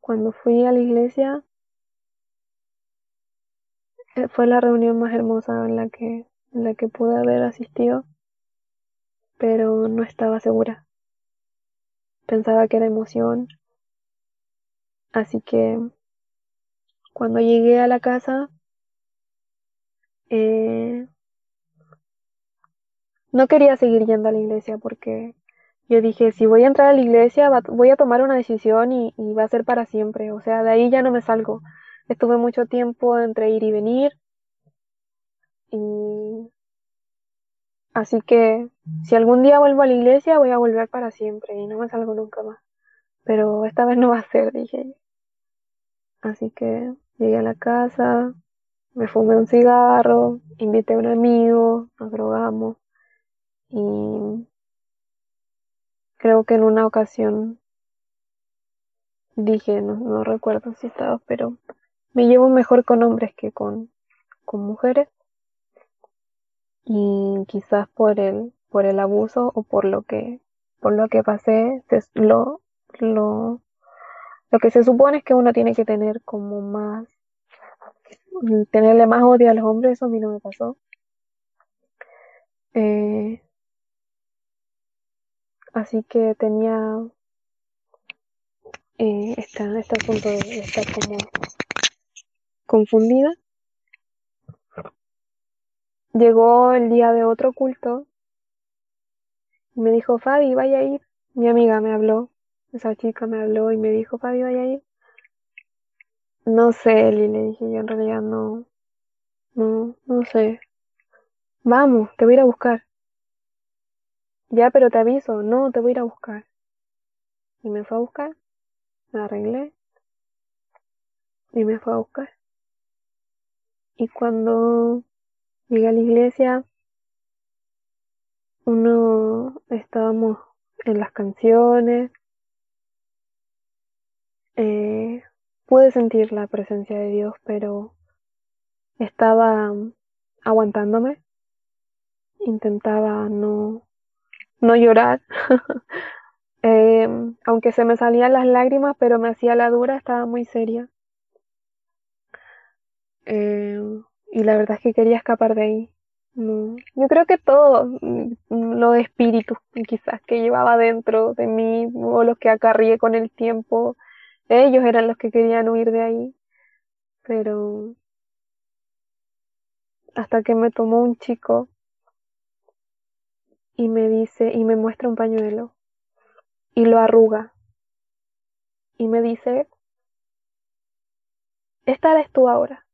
cuando fui a la iglesia, eh, fue la reunión más hermosa en la que, en la que pude haber asistido, pero no estaba segura. Pensaba que era emoción. Así que cuando llegué a la casa, eh, no quería seguir yendo a la iglesia porque yo dije, si voy a entrar a la iglesia, voy a tomar una decisión y, y va a ser para siempre. O sea, de ahí ya no me salgo. Estuve mucho tiempo entre ir y venir. Y así que si algún día vuelvo a la iglesia, voy a volver para siempre y no me salgo nunca más. Pero esta vez no va a ser, dije. Así que llegué a la casa, me fumé un cigarro, invité a un amigo, nos drogamos y creo que en una ocasión dije, no, no recuerdo si estaba, pero me llevo mejor con hombres que con, con mujeres. Y quizás por el por el abuso o por lo que por lo que pasé lo lo lo que se supone es que uno tiene que tener como más tenerle más odio a los hombres eso a mí no me pasó. Eh, así que tenía eh, este, este asunto de estar como confundida Llegó el día de otro culto y me dijo, Fabi, vaya a ir. Mi amiga me habló, esa chica me habló y me dijo, Fabi, vaya a ir. No sé, Eli, le dije yo en realidad no, no, no sé. Vamos, te voy a ir a buscar. Ya, pero te aviso, no, te voy a ir a buscar. Y me fue a buscar, me arreglé y me fue a buscar. Y cuando Llegué a la iglesia, uno estábamos en las canciones, eh, pude sentir la presencia de Dios, pero estaba aguantándome, intentaba no, no llorar, eh, aunque se me salían las lágrimas, pero me hacía la dura, estaba muy seria. Eh, y la verdad es que quería escapar de ahí. Yo creo que todos mm, los espíritus quizás que llevaba dentro de mí o los que acarrié con el tiempo, ellos eran los que querían huir de ahí. Pero hasta que me tomó un chico y me dice y me muestra un pañuelo y lo arruga y me dice, esta eres tú ahora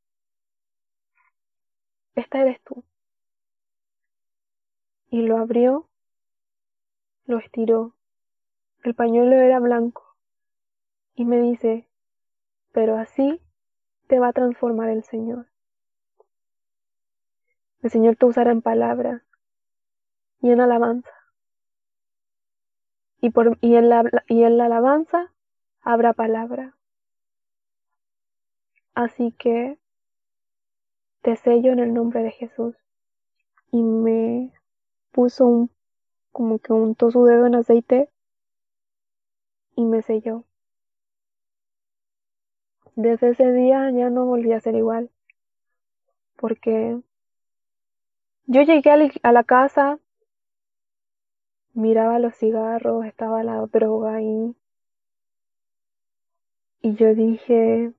esta eres tú. Y lo abrió, lo estiró. El pañuelo era blanco. Y me dice, pero así te va a transformar el Señor. El Señor te usará en palabras y en alabanza. Y, por, y, en la, y en la alabanza habrá palabra. Así que te sello en el nombre de Jesús. Y me puso un, como que untó su dedo en aceite y me selló. Desde ese día ya no volví a ser igual, porque yo llegué a la, casa, miraba los cigarros, estaba la droga ahí, y yo dije,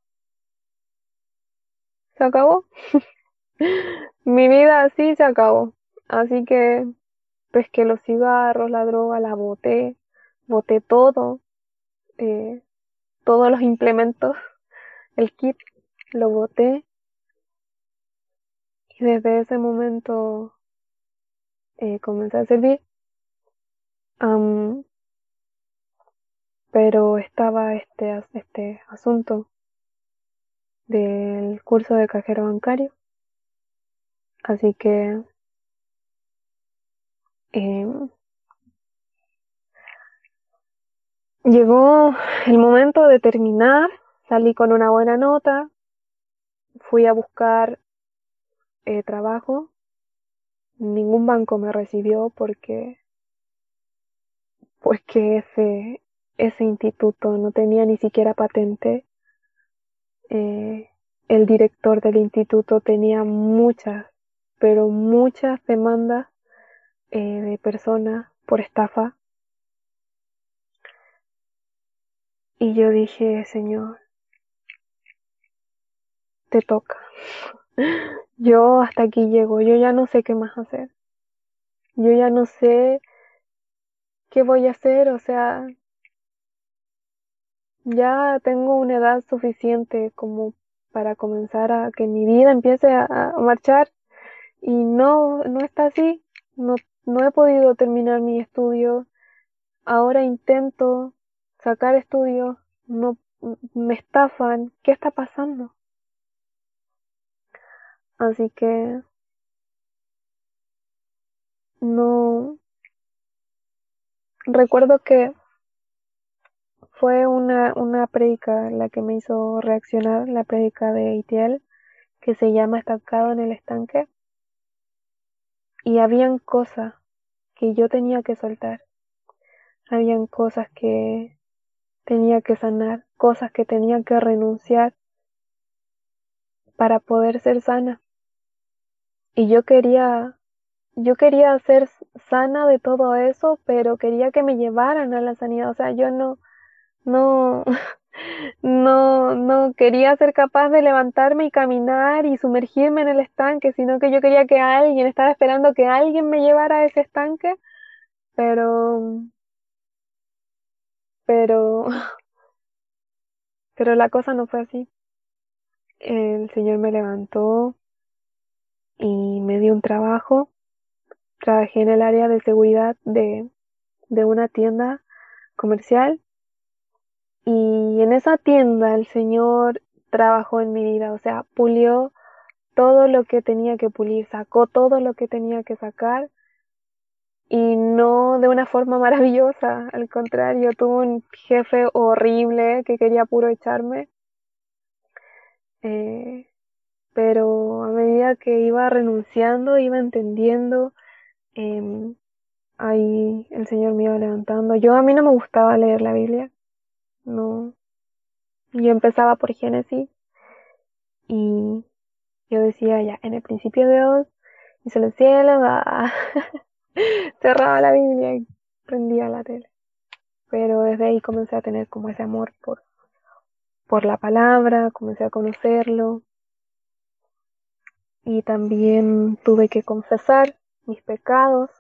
se acabó. Mi vida así se acabó. Así que pesqué los cigarros, la droga, la boté, boté todo, eh, todos los implementos, el kit, lo boté. Y desde ese momento eh, comencé a servir. Pero estaba este, este asunto del curso de cajero bancario Así que em, llegó el momento de terminar, salí con una buena nota, fui a buscar eh, trabajo. Ningún banco me recibió porque porque ese ese instituto no tenía ni siquiera patente. Eh, el director del instituto tenía muchas, pero muchas demandas eh, de personas por estafa. Y yo dije, Señor, te toca. Yo hasta aquí llego, yo ya no sé qué más hacer. Yo ya no sé qué voy a hacer, o sea, ya tengo una edad suficiente como para comenzar a que mi vida empiece a, marchar y no, no está así. No, no he podido terminar mi estudio. Ahora intento sacar estudios, no me estafan. ¿Qué está pasando? Así que no recuerdo que fue una, una predica la que me hizo reaccionar, la predica de Itiel, que se llama Estancado en el estanque. Y habían cosas que yo tenía que soltar. Habían cosas que tenía que sanar, cosas que tenía que renunciar para poder ser sana. Y yo quería, yo quería ser sana de todo eso, pero quería que me llevaran a la sanidad. O sea, yo no, no, no, no quería ser capaz de levantarme y caminar y sumergirme en el estanque, sino que yo quería que alguien, estaba esperando que alguien me llevara a ese estanque, pero, pero, pero la cosa no fue así. El Señor me levantó y me dio un trabajo. Trabajé en el área de seguridad de, de una tienda comercial y en esa tienda el Señor trabajó en mi vida, o sea, pulió todo lo que tenía que pulir, sacó todo lo que tenía que sacar y no de una forma maravillosa, al contrario, tuve un jefe horrible que quería puro echarme. Eh, pero a medida que iba renunciando, iba entendiendo, eh, ahí el Señor me iba levantando. Yo a mí no me gustaba leer la Biblia, no. Yo empezaba por Génesis y yo decía ya, en el principio Dios hizo los cielos, ah, cerraba la Biblia y prendía la tele. Pero desde ahí comencé a tener como ese amor por, por la palabra, comencé a conocerlo, y también tuve que confesar mis pecados,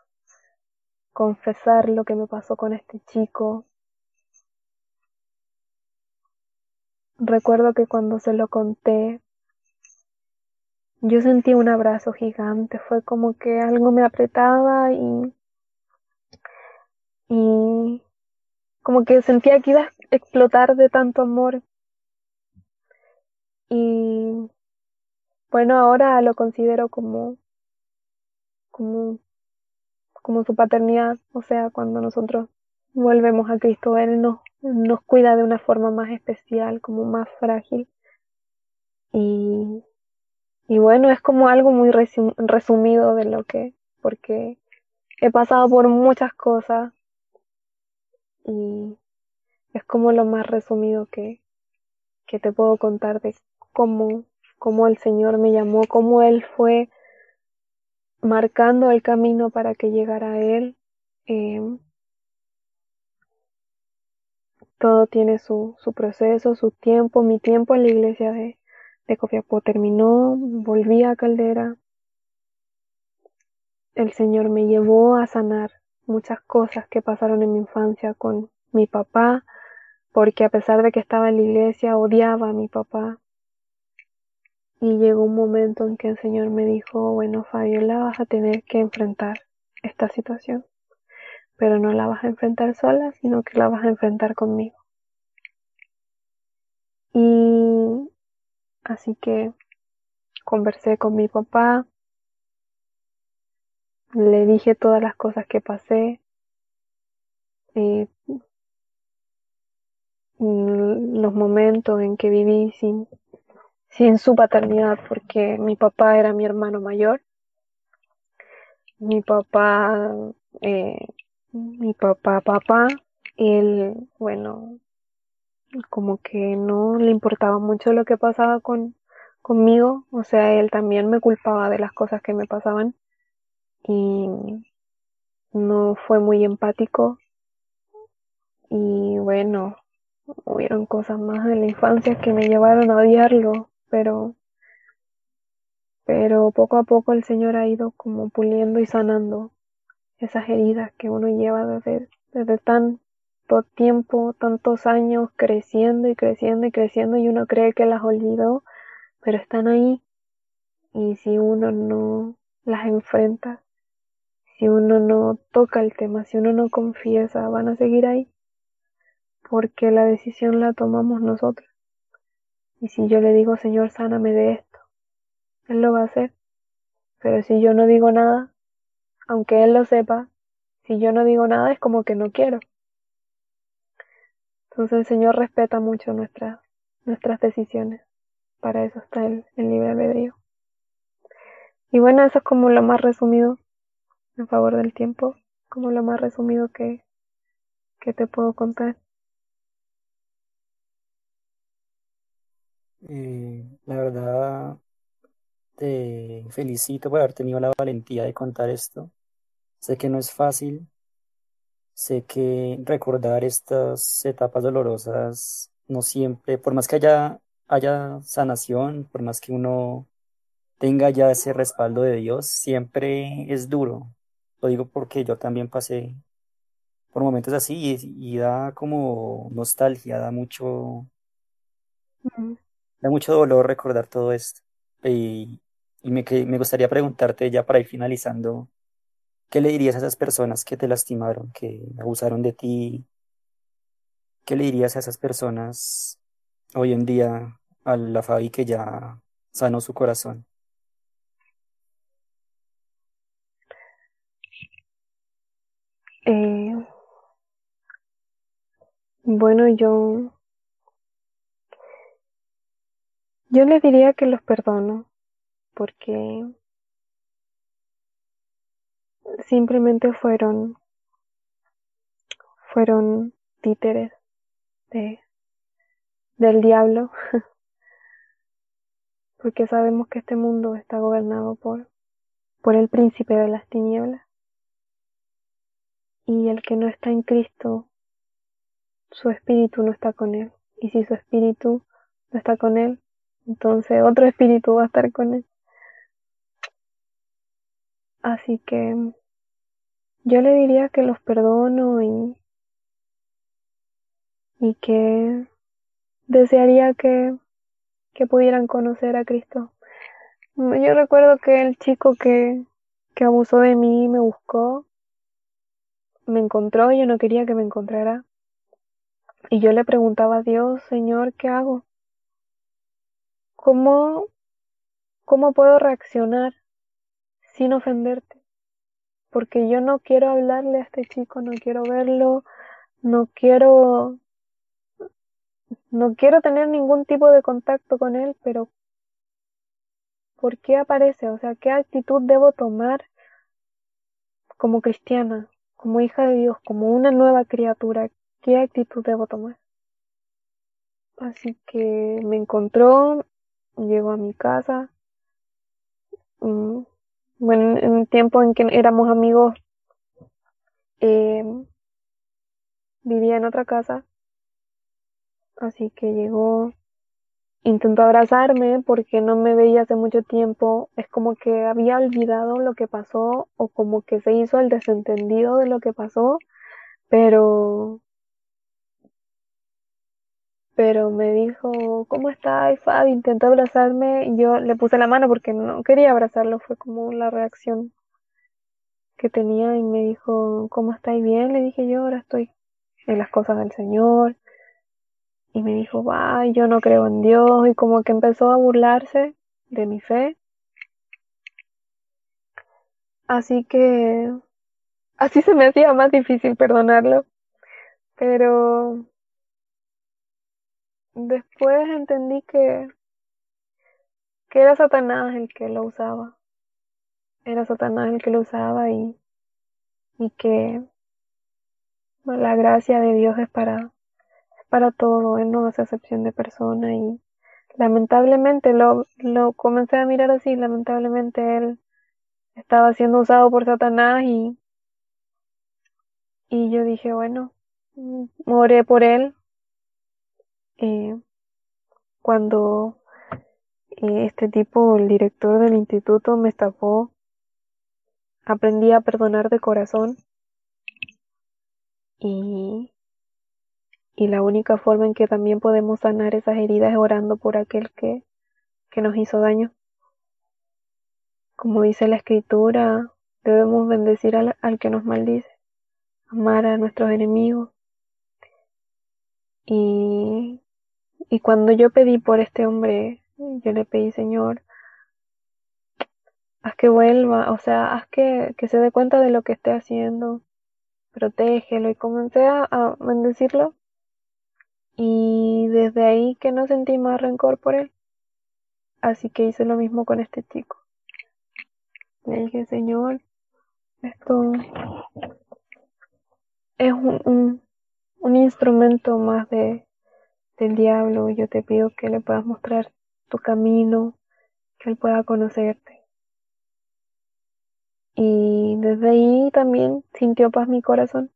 confesar lo que me pasó con este chico. Recuerdo que cuando se lo conté, yo sentí un abrazo gigante, fue como que algo me apretaba y, y como que sentía que iba a explotar de tanto amor. Y bueno, ahora lo considero como, como, como su paternidad, o sea, cuando nosotros volvemos a Cristo, Él nos, nos cuida de una forma más especial, como más frágil. Y, y bueno, es como algo muy resumido de lo que, porque he pasado por muchas cosas y es como lo más resumido que, que te puedo contar de cómo cómo el Señor me llamó, cómo Él fue marcando el camino para que llegara a Él. Eh, todo tiene su, su proceso, su tiempo. Mi tiempo en la iglesia de, de Copiapó terminó, volví a Caldera. El Señor me llevó a sanar muchas cosas que pasaron en mi infancia con mi papá, porque a pesar de que estaba en la iglesia, odiaba a mi papá. Y llegó un momento en que el Señor me dijo, bueno, Fabiola, vas a tener que enfrentar esta situación, pero no la vas a enfrentar sola, sino que la vas a enfrentar conmigo. Y así que conversé con mi papá, le dije todas las cosas que pasé, eh, los momentos en que viví sin sin su paternidad, porque mi papá era mi hermano mayor. Mi papá, eh, mi papá, papá, él, bueno, como que no le importaba mucho lo que pasaba con, conmigo, o sea, él también me culpaba de las cosas que me pasaban y no fue muy empático y bueno, hubieron cosas más de la infancia que me llevaron a odiarlo, pero pero poco a poco el Señor ha ido como puliendo y sanando esas heridas que uno lleva desde, desde tanto tiempo, tantos años creciendo y creciendo y creciendo y uno cree que las olvidó, pero están ahí y si uno no las enfrenta, si uno no toca el tema, si uno no confiesa, van a seguir ahí porque la decisión la tomamos nosotros. Y si yo le digo, Señor, sáname de esto, Él lo va a hacer. Pero si yo no digo nada, aunque Él lo sepa, si yo no digo nada es como que no quiero. Entonces el Señor respeta mucho nuestras, nuestras decisiones. Para eso está el, el libre albedrío. Y bueno, eso es como lo más resumido, en favor del tiempo, como lo más resumido que, que te puedo contar. Eh, la verdad, te felicito por haber tenido la valentía de contar esto. Sé que no es fácil, sé que recordar estas etapas dolorosas no siempre, por más que haya, haya sanación, por más que uno tenga ya ese respaldo de Dios, siempre es duro. Lo digo porque yo también pasé por momentos así y, y da como nostalgia, da mucho, da mucho dolor recordar todo esto. Y, me, que- me gustaría preguntarte ya para ir finalizando, ¿qué le dirías a esas personas que te lastimaron, que abusaron de ti? ¿Qué le dirías a esas personas hoy en día a la Fabi que ya sanó su corazón? Eh, bueno, yo, yo les diría que los perdono porque simplemente fueron, fueron títeres de, del diablo, porque sabemos que este mundo está gobernado por, por el príncipe de las tinieblas y el que no está en Cristo, su espíritu no está con él. Y si su espíritu no está con él, entonces otro espíritu va a estar con él. Así que yo le diría que los perdono y, y que desearía que, que pudieran conocer a Cristo. Yo recuerdo que el chico que, que abusó de mí me buscó, me encontró, yo no quería que me encontrara. Y yo le preguntaba a Dios, Señor, ¿qué hago? ¿Cómo, cómo puedo reaccionar sin ofenderte? Porque yo no quiero hablarle a este chico, no quiero verlo, no quiero, no quiero tener ningún tipo de contacto con él, pero ¿por qué aparece? O sea, ¿qué actitud debo tomar como cristiana, como hija de Dios, como una nueva criatura? ¿Qué actitud debo tomar? Así que me encontró, llegó a mi casa. mm, Bueno, en el tiempo en que éramos amigos, eh, vivía en otra casa, así que llegó, intentó abrazarme porque no me veía hace mucho tiempo. Es como que había olvidado lo que pasó o como que se hizo el desentendido de lo que pasó, pero pero me dijo, ¿cómo estás, Fabi? Intentó abrazarme y yo le puse la mano porque no quería abrazarlo, fue como la reacción que tenía y me dijo, ¿cómo estáis bien? Le dije yo, ahora estoy en las cosas del Señor. Y me dijo, va, yo no creo en Dios y como que empezó a burlarse de mi fe. Así que así se me hacía más difícil perdonarlo, pero después entendí que que era Satanás el que lo usaba. Era Satanás el que lo usaba y, y que la gracia de Dios es para, para todo, Él no hace excepción de persona y lamentablemente lo, lo comencé a mirar así, lamentablemente Él estaba siendo usado por Satanás y, y yo dije, bueno, oré por Él. Eh, cuando eh, este tipo, el director del instituto, me estafó, aprendí a perdonar de corazón y, y la única forma en que también podemos sanar esas heridas es orando por aquel que, que nos hizo daño. Como dice la escritura, debemos bendecir al, al que nos maldice, amar a nuestros enemigos. Y, y cuando yo pedí por este hombre, yo le pedí, Señor, haz que vuelva, o sea, haz que, que se dé cuenta de lo que esté haciendo, protégelo y comencé a, a bendecirlo y desde ahí que no sentí más rencor por él. Así que hice lo mismo con este chico. Le dije, Señor, esto es un, un, un instrumento más de, del diablo. Yo te pido que le puedas mostrar tu camino, que él pueda conocerte. Y desde ahí también sintió paz mi corazón.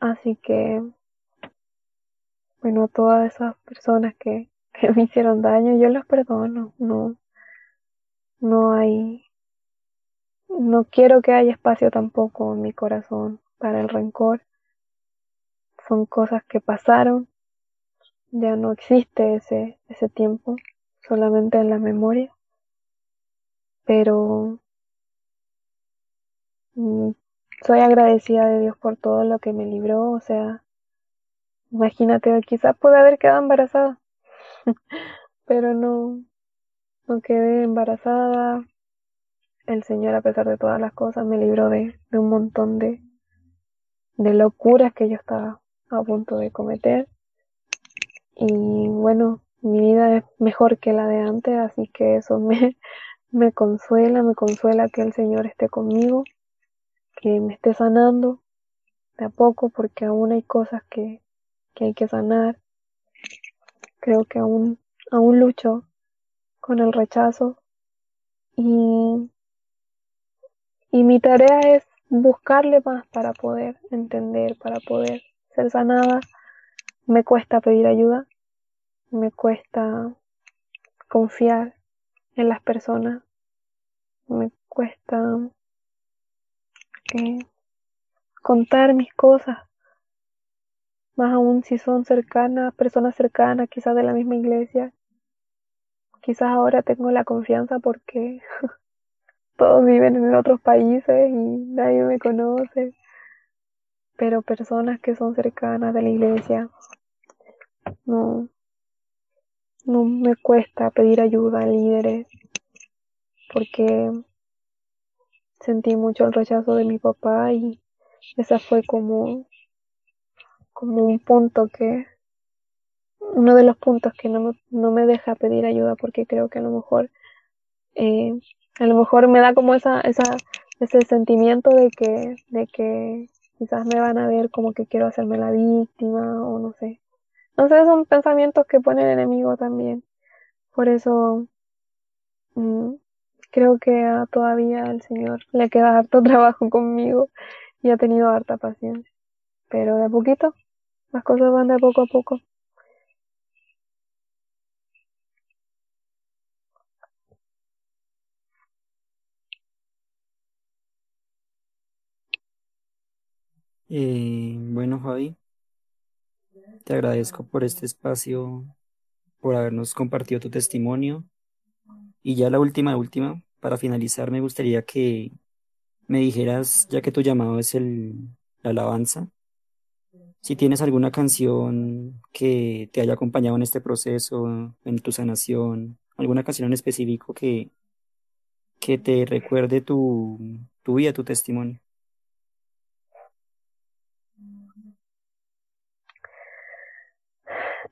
Así que, bueno, todas esas personas que, que me hicieron daño, yo los perdono. No, no hay, no quiero que haya espacio tampoco en mi corazón para el rencor. Son cosas que pasaron, ya no existe ese, ese tiempo, solamente en la memoria. Pero Mm, soy agradecida de Dios por todo lo que me libró, o sea, imagínate, quizás pude haber quedado embarazada, pero no, no quedé embarazada. El Señor, a pesar de todas las cosas, me libró de, de un montón de, de locuras que yo estaba a punto de cometer. Y bueno, mi vida es mejor que la de antes, así que eso me, me consuela, me consuela que el Señor esté conmigo que me esté sanando de a poco porque aún hay cosas que, que hay que sanar. Creo que aún, aún lucho con el rechazo y, y mi tarea es buscarle más para poder entender, para poder ser sanada. Me cuesta pedir ayuda, me cuesta confiar en las personas, me cuesta contar mis cosas, más aún si son cercanas, personas cercanas, quizás de la misma iglesia. Quizás ahora tengo la confianza porque todos viven en otros países y nadie me conoce. Pero personas que son cercanas de la iglesia, no, no me cuesta pedir ayuda a líderes porque sentí mucho el rechazo de mi papá y esa fue como, como un punto que, uno de los puntos que no me, no me deja pedir ayuda porque creo que a lo mejor, eh, a lo mejor me da como esa, esa, ese sentimiento de que, de que quizás me van a ver como que quiero hacerme la víctima o no sé. Sé, son pensamientos que pone el enemigo también. Por eso, mm, creo que todavía el Señor le queda harto trabajo conmigo y ha tenido harta paciencia. Pero de a poquito, las cosas van de poco a poco. Eh, bueno, Javi, te agradezco por este espacio, por habernos compartido tu testimonio. Y ya la última, última, para finalizar, me gustaría que me dijeras, ya que tu llamado es el, la alabanza, si tienes alguna canción que te haya acompañado en este proceso, en tu sanación, alguna canción en específico que, que te recuerde tu, tu vida, tu testimonio.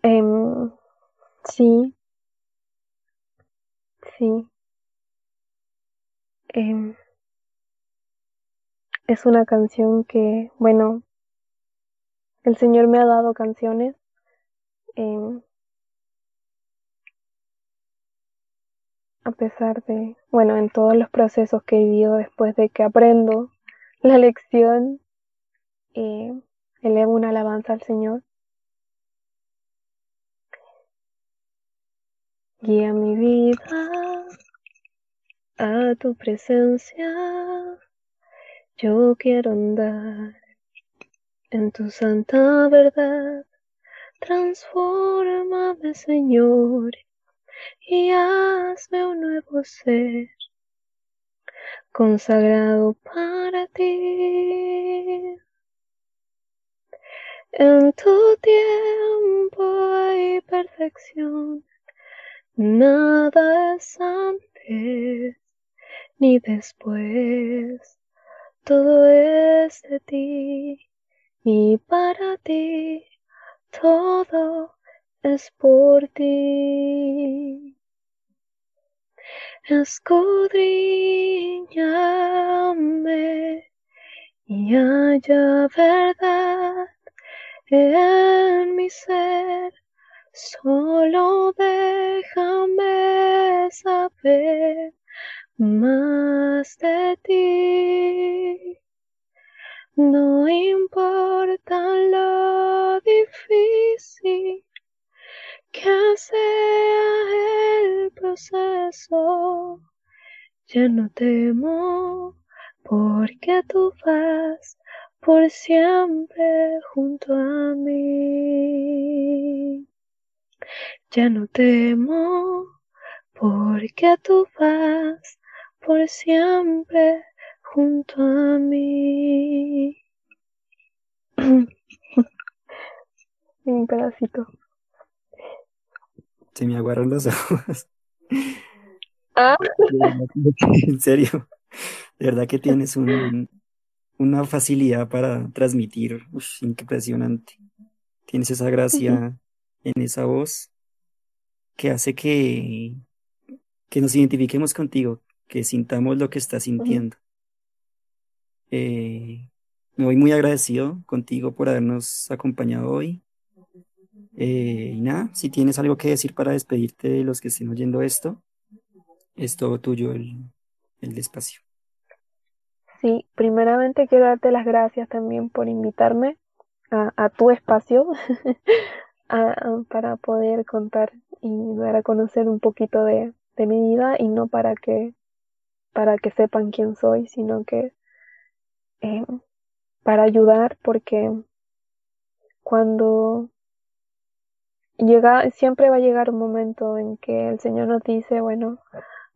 Em, sí, Sí. Em, es una canción que, bueno, el Señor me ha dado canciones. em, a pesar de, bueno, en todos los procesos que he vivido después de que aprendo la lección, eh, elevo una alabanza al Señor. Guía mi vida a tu presencia. Yo quiero andar en tu santa verdad. Transfórmame, Señor, y hazme un nuevo ser consagrado para ti. En tu tiempo hay perfección, nada es antes ni después, todo es de ti y para ti, todo es por ti. Escudriñame y haya verdad en mi ser. Solo déjame saber más de ti. No importa lo difícil que sea el proceso, ya no temo porque tú vas por siempre junto a mí. Ya no temo porque tú vas por siempre junto a mí. Un pedacito. Se me aguaron los ojos. Ah, En serio, de verdad que tienes un, una facilidad para transmitir, uf, impresionante. Tienes esa gracia en esa voz que hace que, que nos identifiquemos contigo, que sintamos lo que estás sintiendo. Eh, me voy muy agradecido contigo por habernos acompañado hoy. Eh, y nada, si tienes algo que decir para despedirte de los que estén oyendo esto, es todo tuyo el, el espacio. Sí, primeramente quiero darte las gracias también por invitarme a, a tu espacio a- para poder contar y dar a conocer un poquito de, de mi vida y no para que para que sepan quién soy, sino que eh, para ayudar porque cuando llega, siempre va a llegar un momento en que el Señor nos dice, bueno,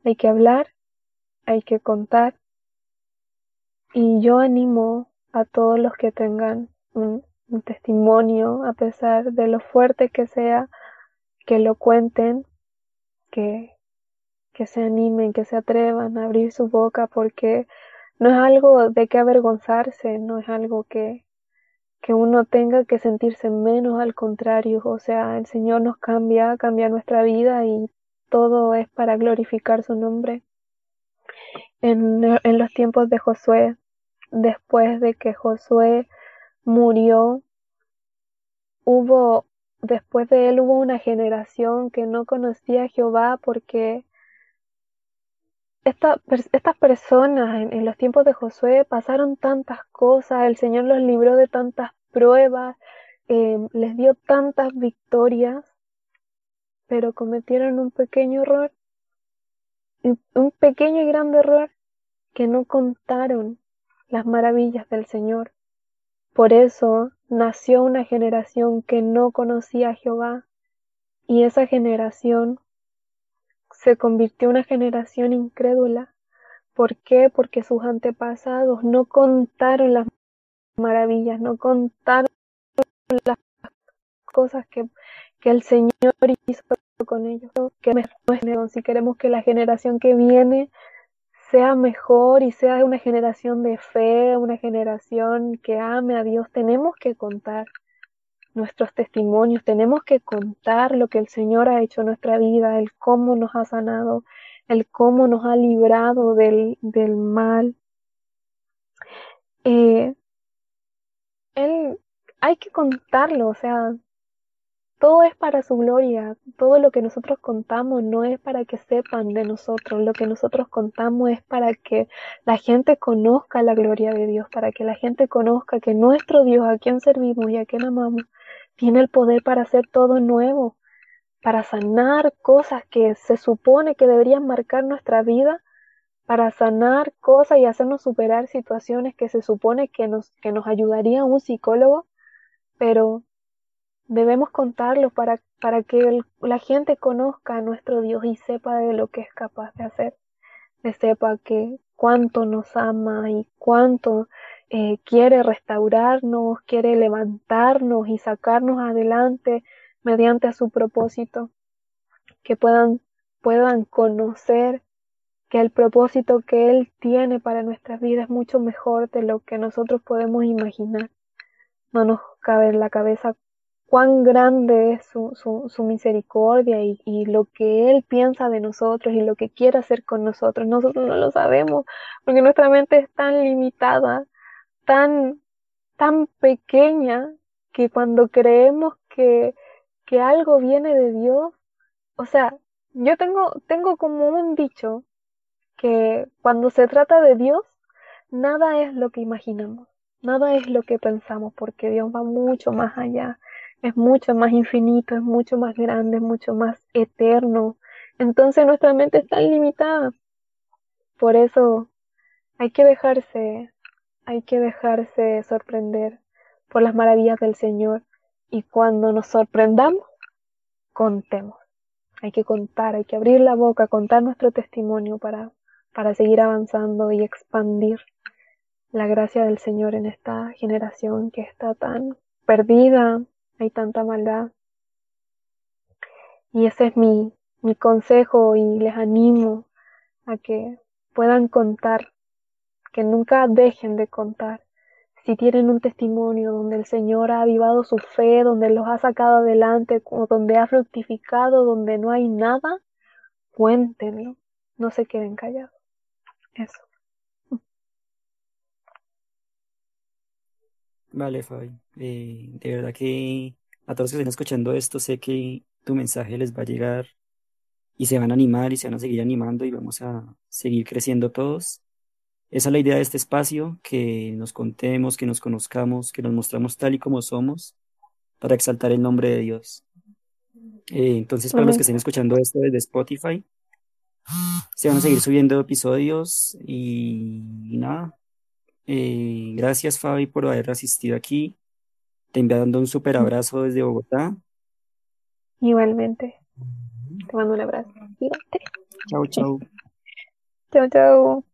hay que hablar, hay que contar y yo animo a todos los que tengan un, un testimonio, a pesar de lo fuerte que sea, que lo cuenten, que, que se animen, que se atrevan a abrir su boca, porque no es algo de qué avergonzarse, no es algo que, que uno tenga que sentirse menos, al contrario, o sea, el Señor nos cambia, cambia nuestra vida y todo es para glorificar su nombre. En, en los tiempos de Josué, después de que Josué murió, hubo, después de él hubo una generación que no conocía a Jehová porque esta, estas personas en, los tiempos de Josué pasaron tantas cosas, el Señor los libró de tantas pruebas, eh, les dio tantas victorias, pero cometieron un pequeño error, un pequeño y grande error, que no contaron las maravillas del Señor. Por eso nació una generación que no conocía a Jehová y esa generación se convirtió en una generación incrédula. ¿Por qué? Porque sus antepasados no contaron las maravillas, no contaron las cosas que, que el Señor hizo con ellos. Que si queremos que la generación que viene sea mejor y sea una generación de fe, una generación que ame a Dios, tenemos que contar nuestros testimonios, tenemos que contar lo que el Señor ha hecho en nuestra vida, el cómo nos ha sanado, el cómo nos ha librado del, del mal. Eh, él, hay que contarlo, o sea, todo es para su gloria, todo lo que nosotros contamos no es para que sepan de nosotros, lo que nosotros contamos es para que la gente conozca la gloria de Dios, para que la gente conozca que nuestro Dios, a quien servimos y a quien amamos, tiene el poder para hacer todo nuevo, para sanar cosas que se supone que deberían marcar nuestra vida, para sanar cosas y hacernos superar situaciones que se supone que nos, que nos ayudaría un psicólogo, pero Debemos contarlo para, para que la gente conozca a nuestro Dios y sepa de lo que es capaz de hacer, de sepa que cuánto nos ama y cuánto eh, quiere restaurarnos, quiere levantarnos y sacarnos adelante mediante su propósito, que puedan, puedan conocer que el propósito que Él tiene para nuestras vidas es mucho mejor de lo que nosotros podemos imaginar. No nos cabe en la cabeza cuán grande es su, su, misericordia y, y, lo que Él piensa de nosotros y lo que quiere hacer con nosotros. Nosotros no lo sabemos porque nuestra mente es tan limitada, tan, tan pequeña, que cuando creemos que, que algo viene de Dios, o sea, yo tengo, tengo como un dicho que cuando se trata de Dios, nada es lo que imaginamos, nada es lo que pensamos, porque Dios va mucho más allá es mucho más infinito, es mucho más grande, es mucho más eterno. Entonces nuestra mente es tan limitada. Por eso hay que dejarse, hay que dejarse sorprender por las maravillas del Señor. Y cuando nos sorprendamos, contemos. Hay que contar, hay que abrir la boca, contar nuestro testimonio para, para seguir avanzando y expandir la gracia del Señor en esta generación que está tan perdida, hay tanta maldad. Y ese es mi, mi consejo y les animo a que puedan contar, que nunca dejen de contar. Si tienen un testimonio donde el Señor ha avivado su fe, donde los ha sacado adelante, donde ha fructificado, donde no hay nada, cuéntenlo. No se queden callados. Eso. Vale, Fabi. Eh, de verdad que a todos los que estén escuchando esto, sé que tu mensaje les va a llegar y se van a animar y se van a seguir animando y vamos a seguir creciendo todos. Esa es la idea de este espacio, que nos contemos, que nos conozcamos, que nos mostramos tal y como somos para exaltar el nombre de Dios. Eh, entonces, para los que estén escuchando esto desde Spotify, se van a seguir subiendo episodios y nada, eh, gracias, Fabi, por haber asistido aquí. Te enviando un súper abrazo desde Bogotá. Igualmente. Te mando un abrazo. Chao, chao. chao, chao.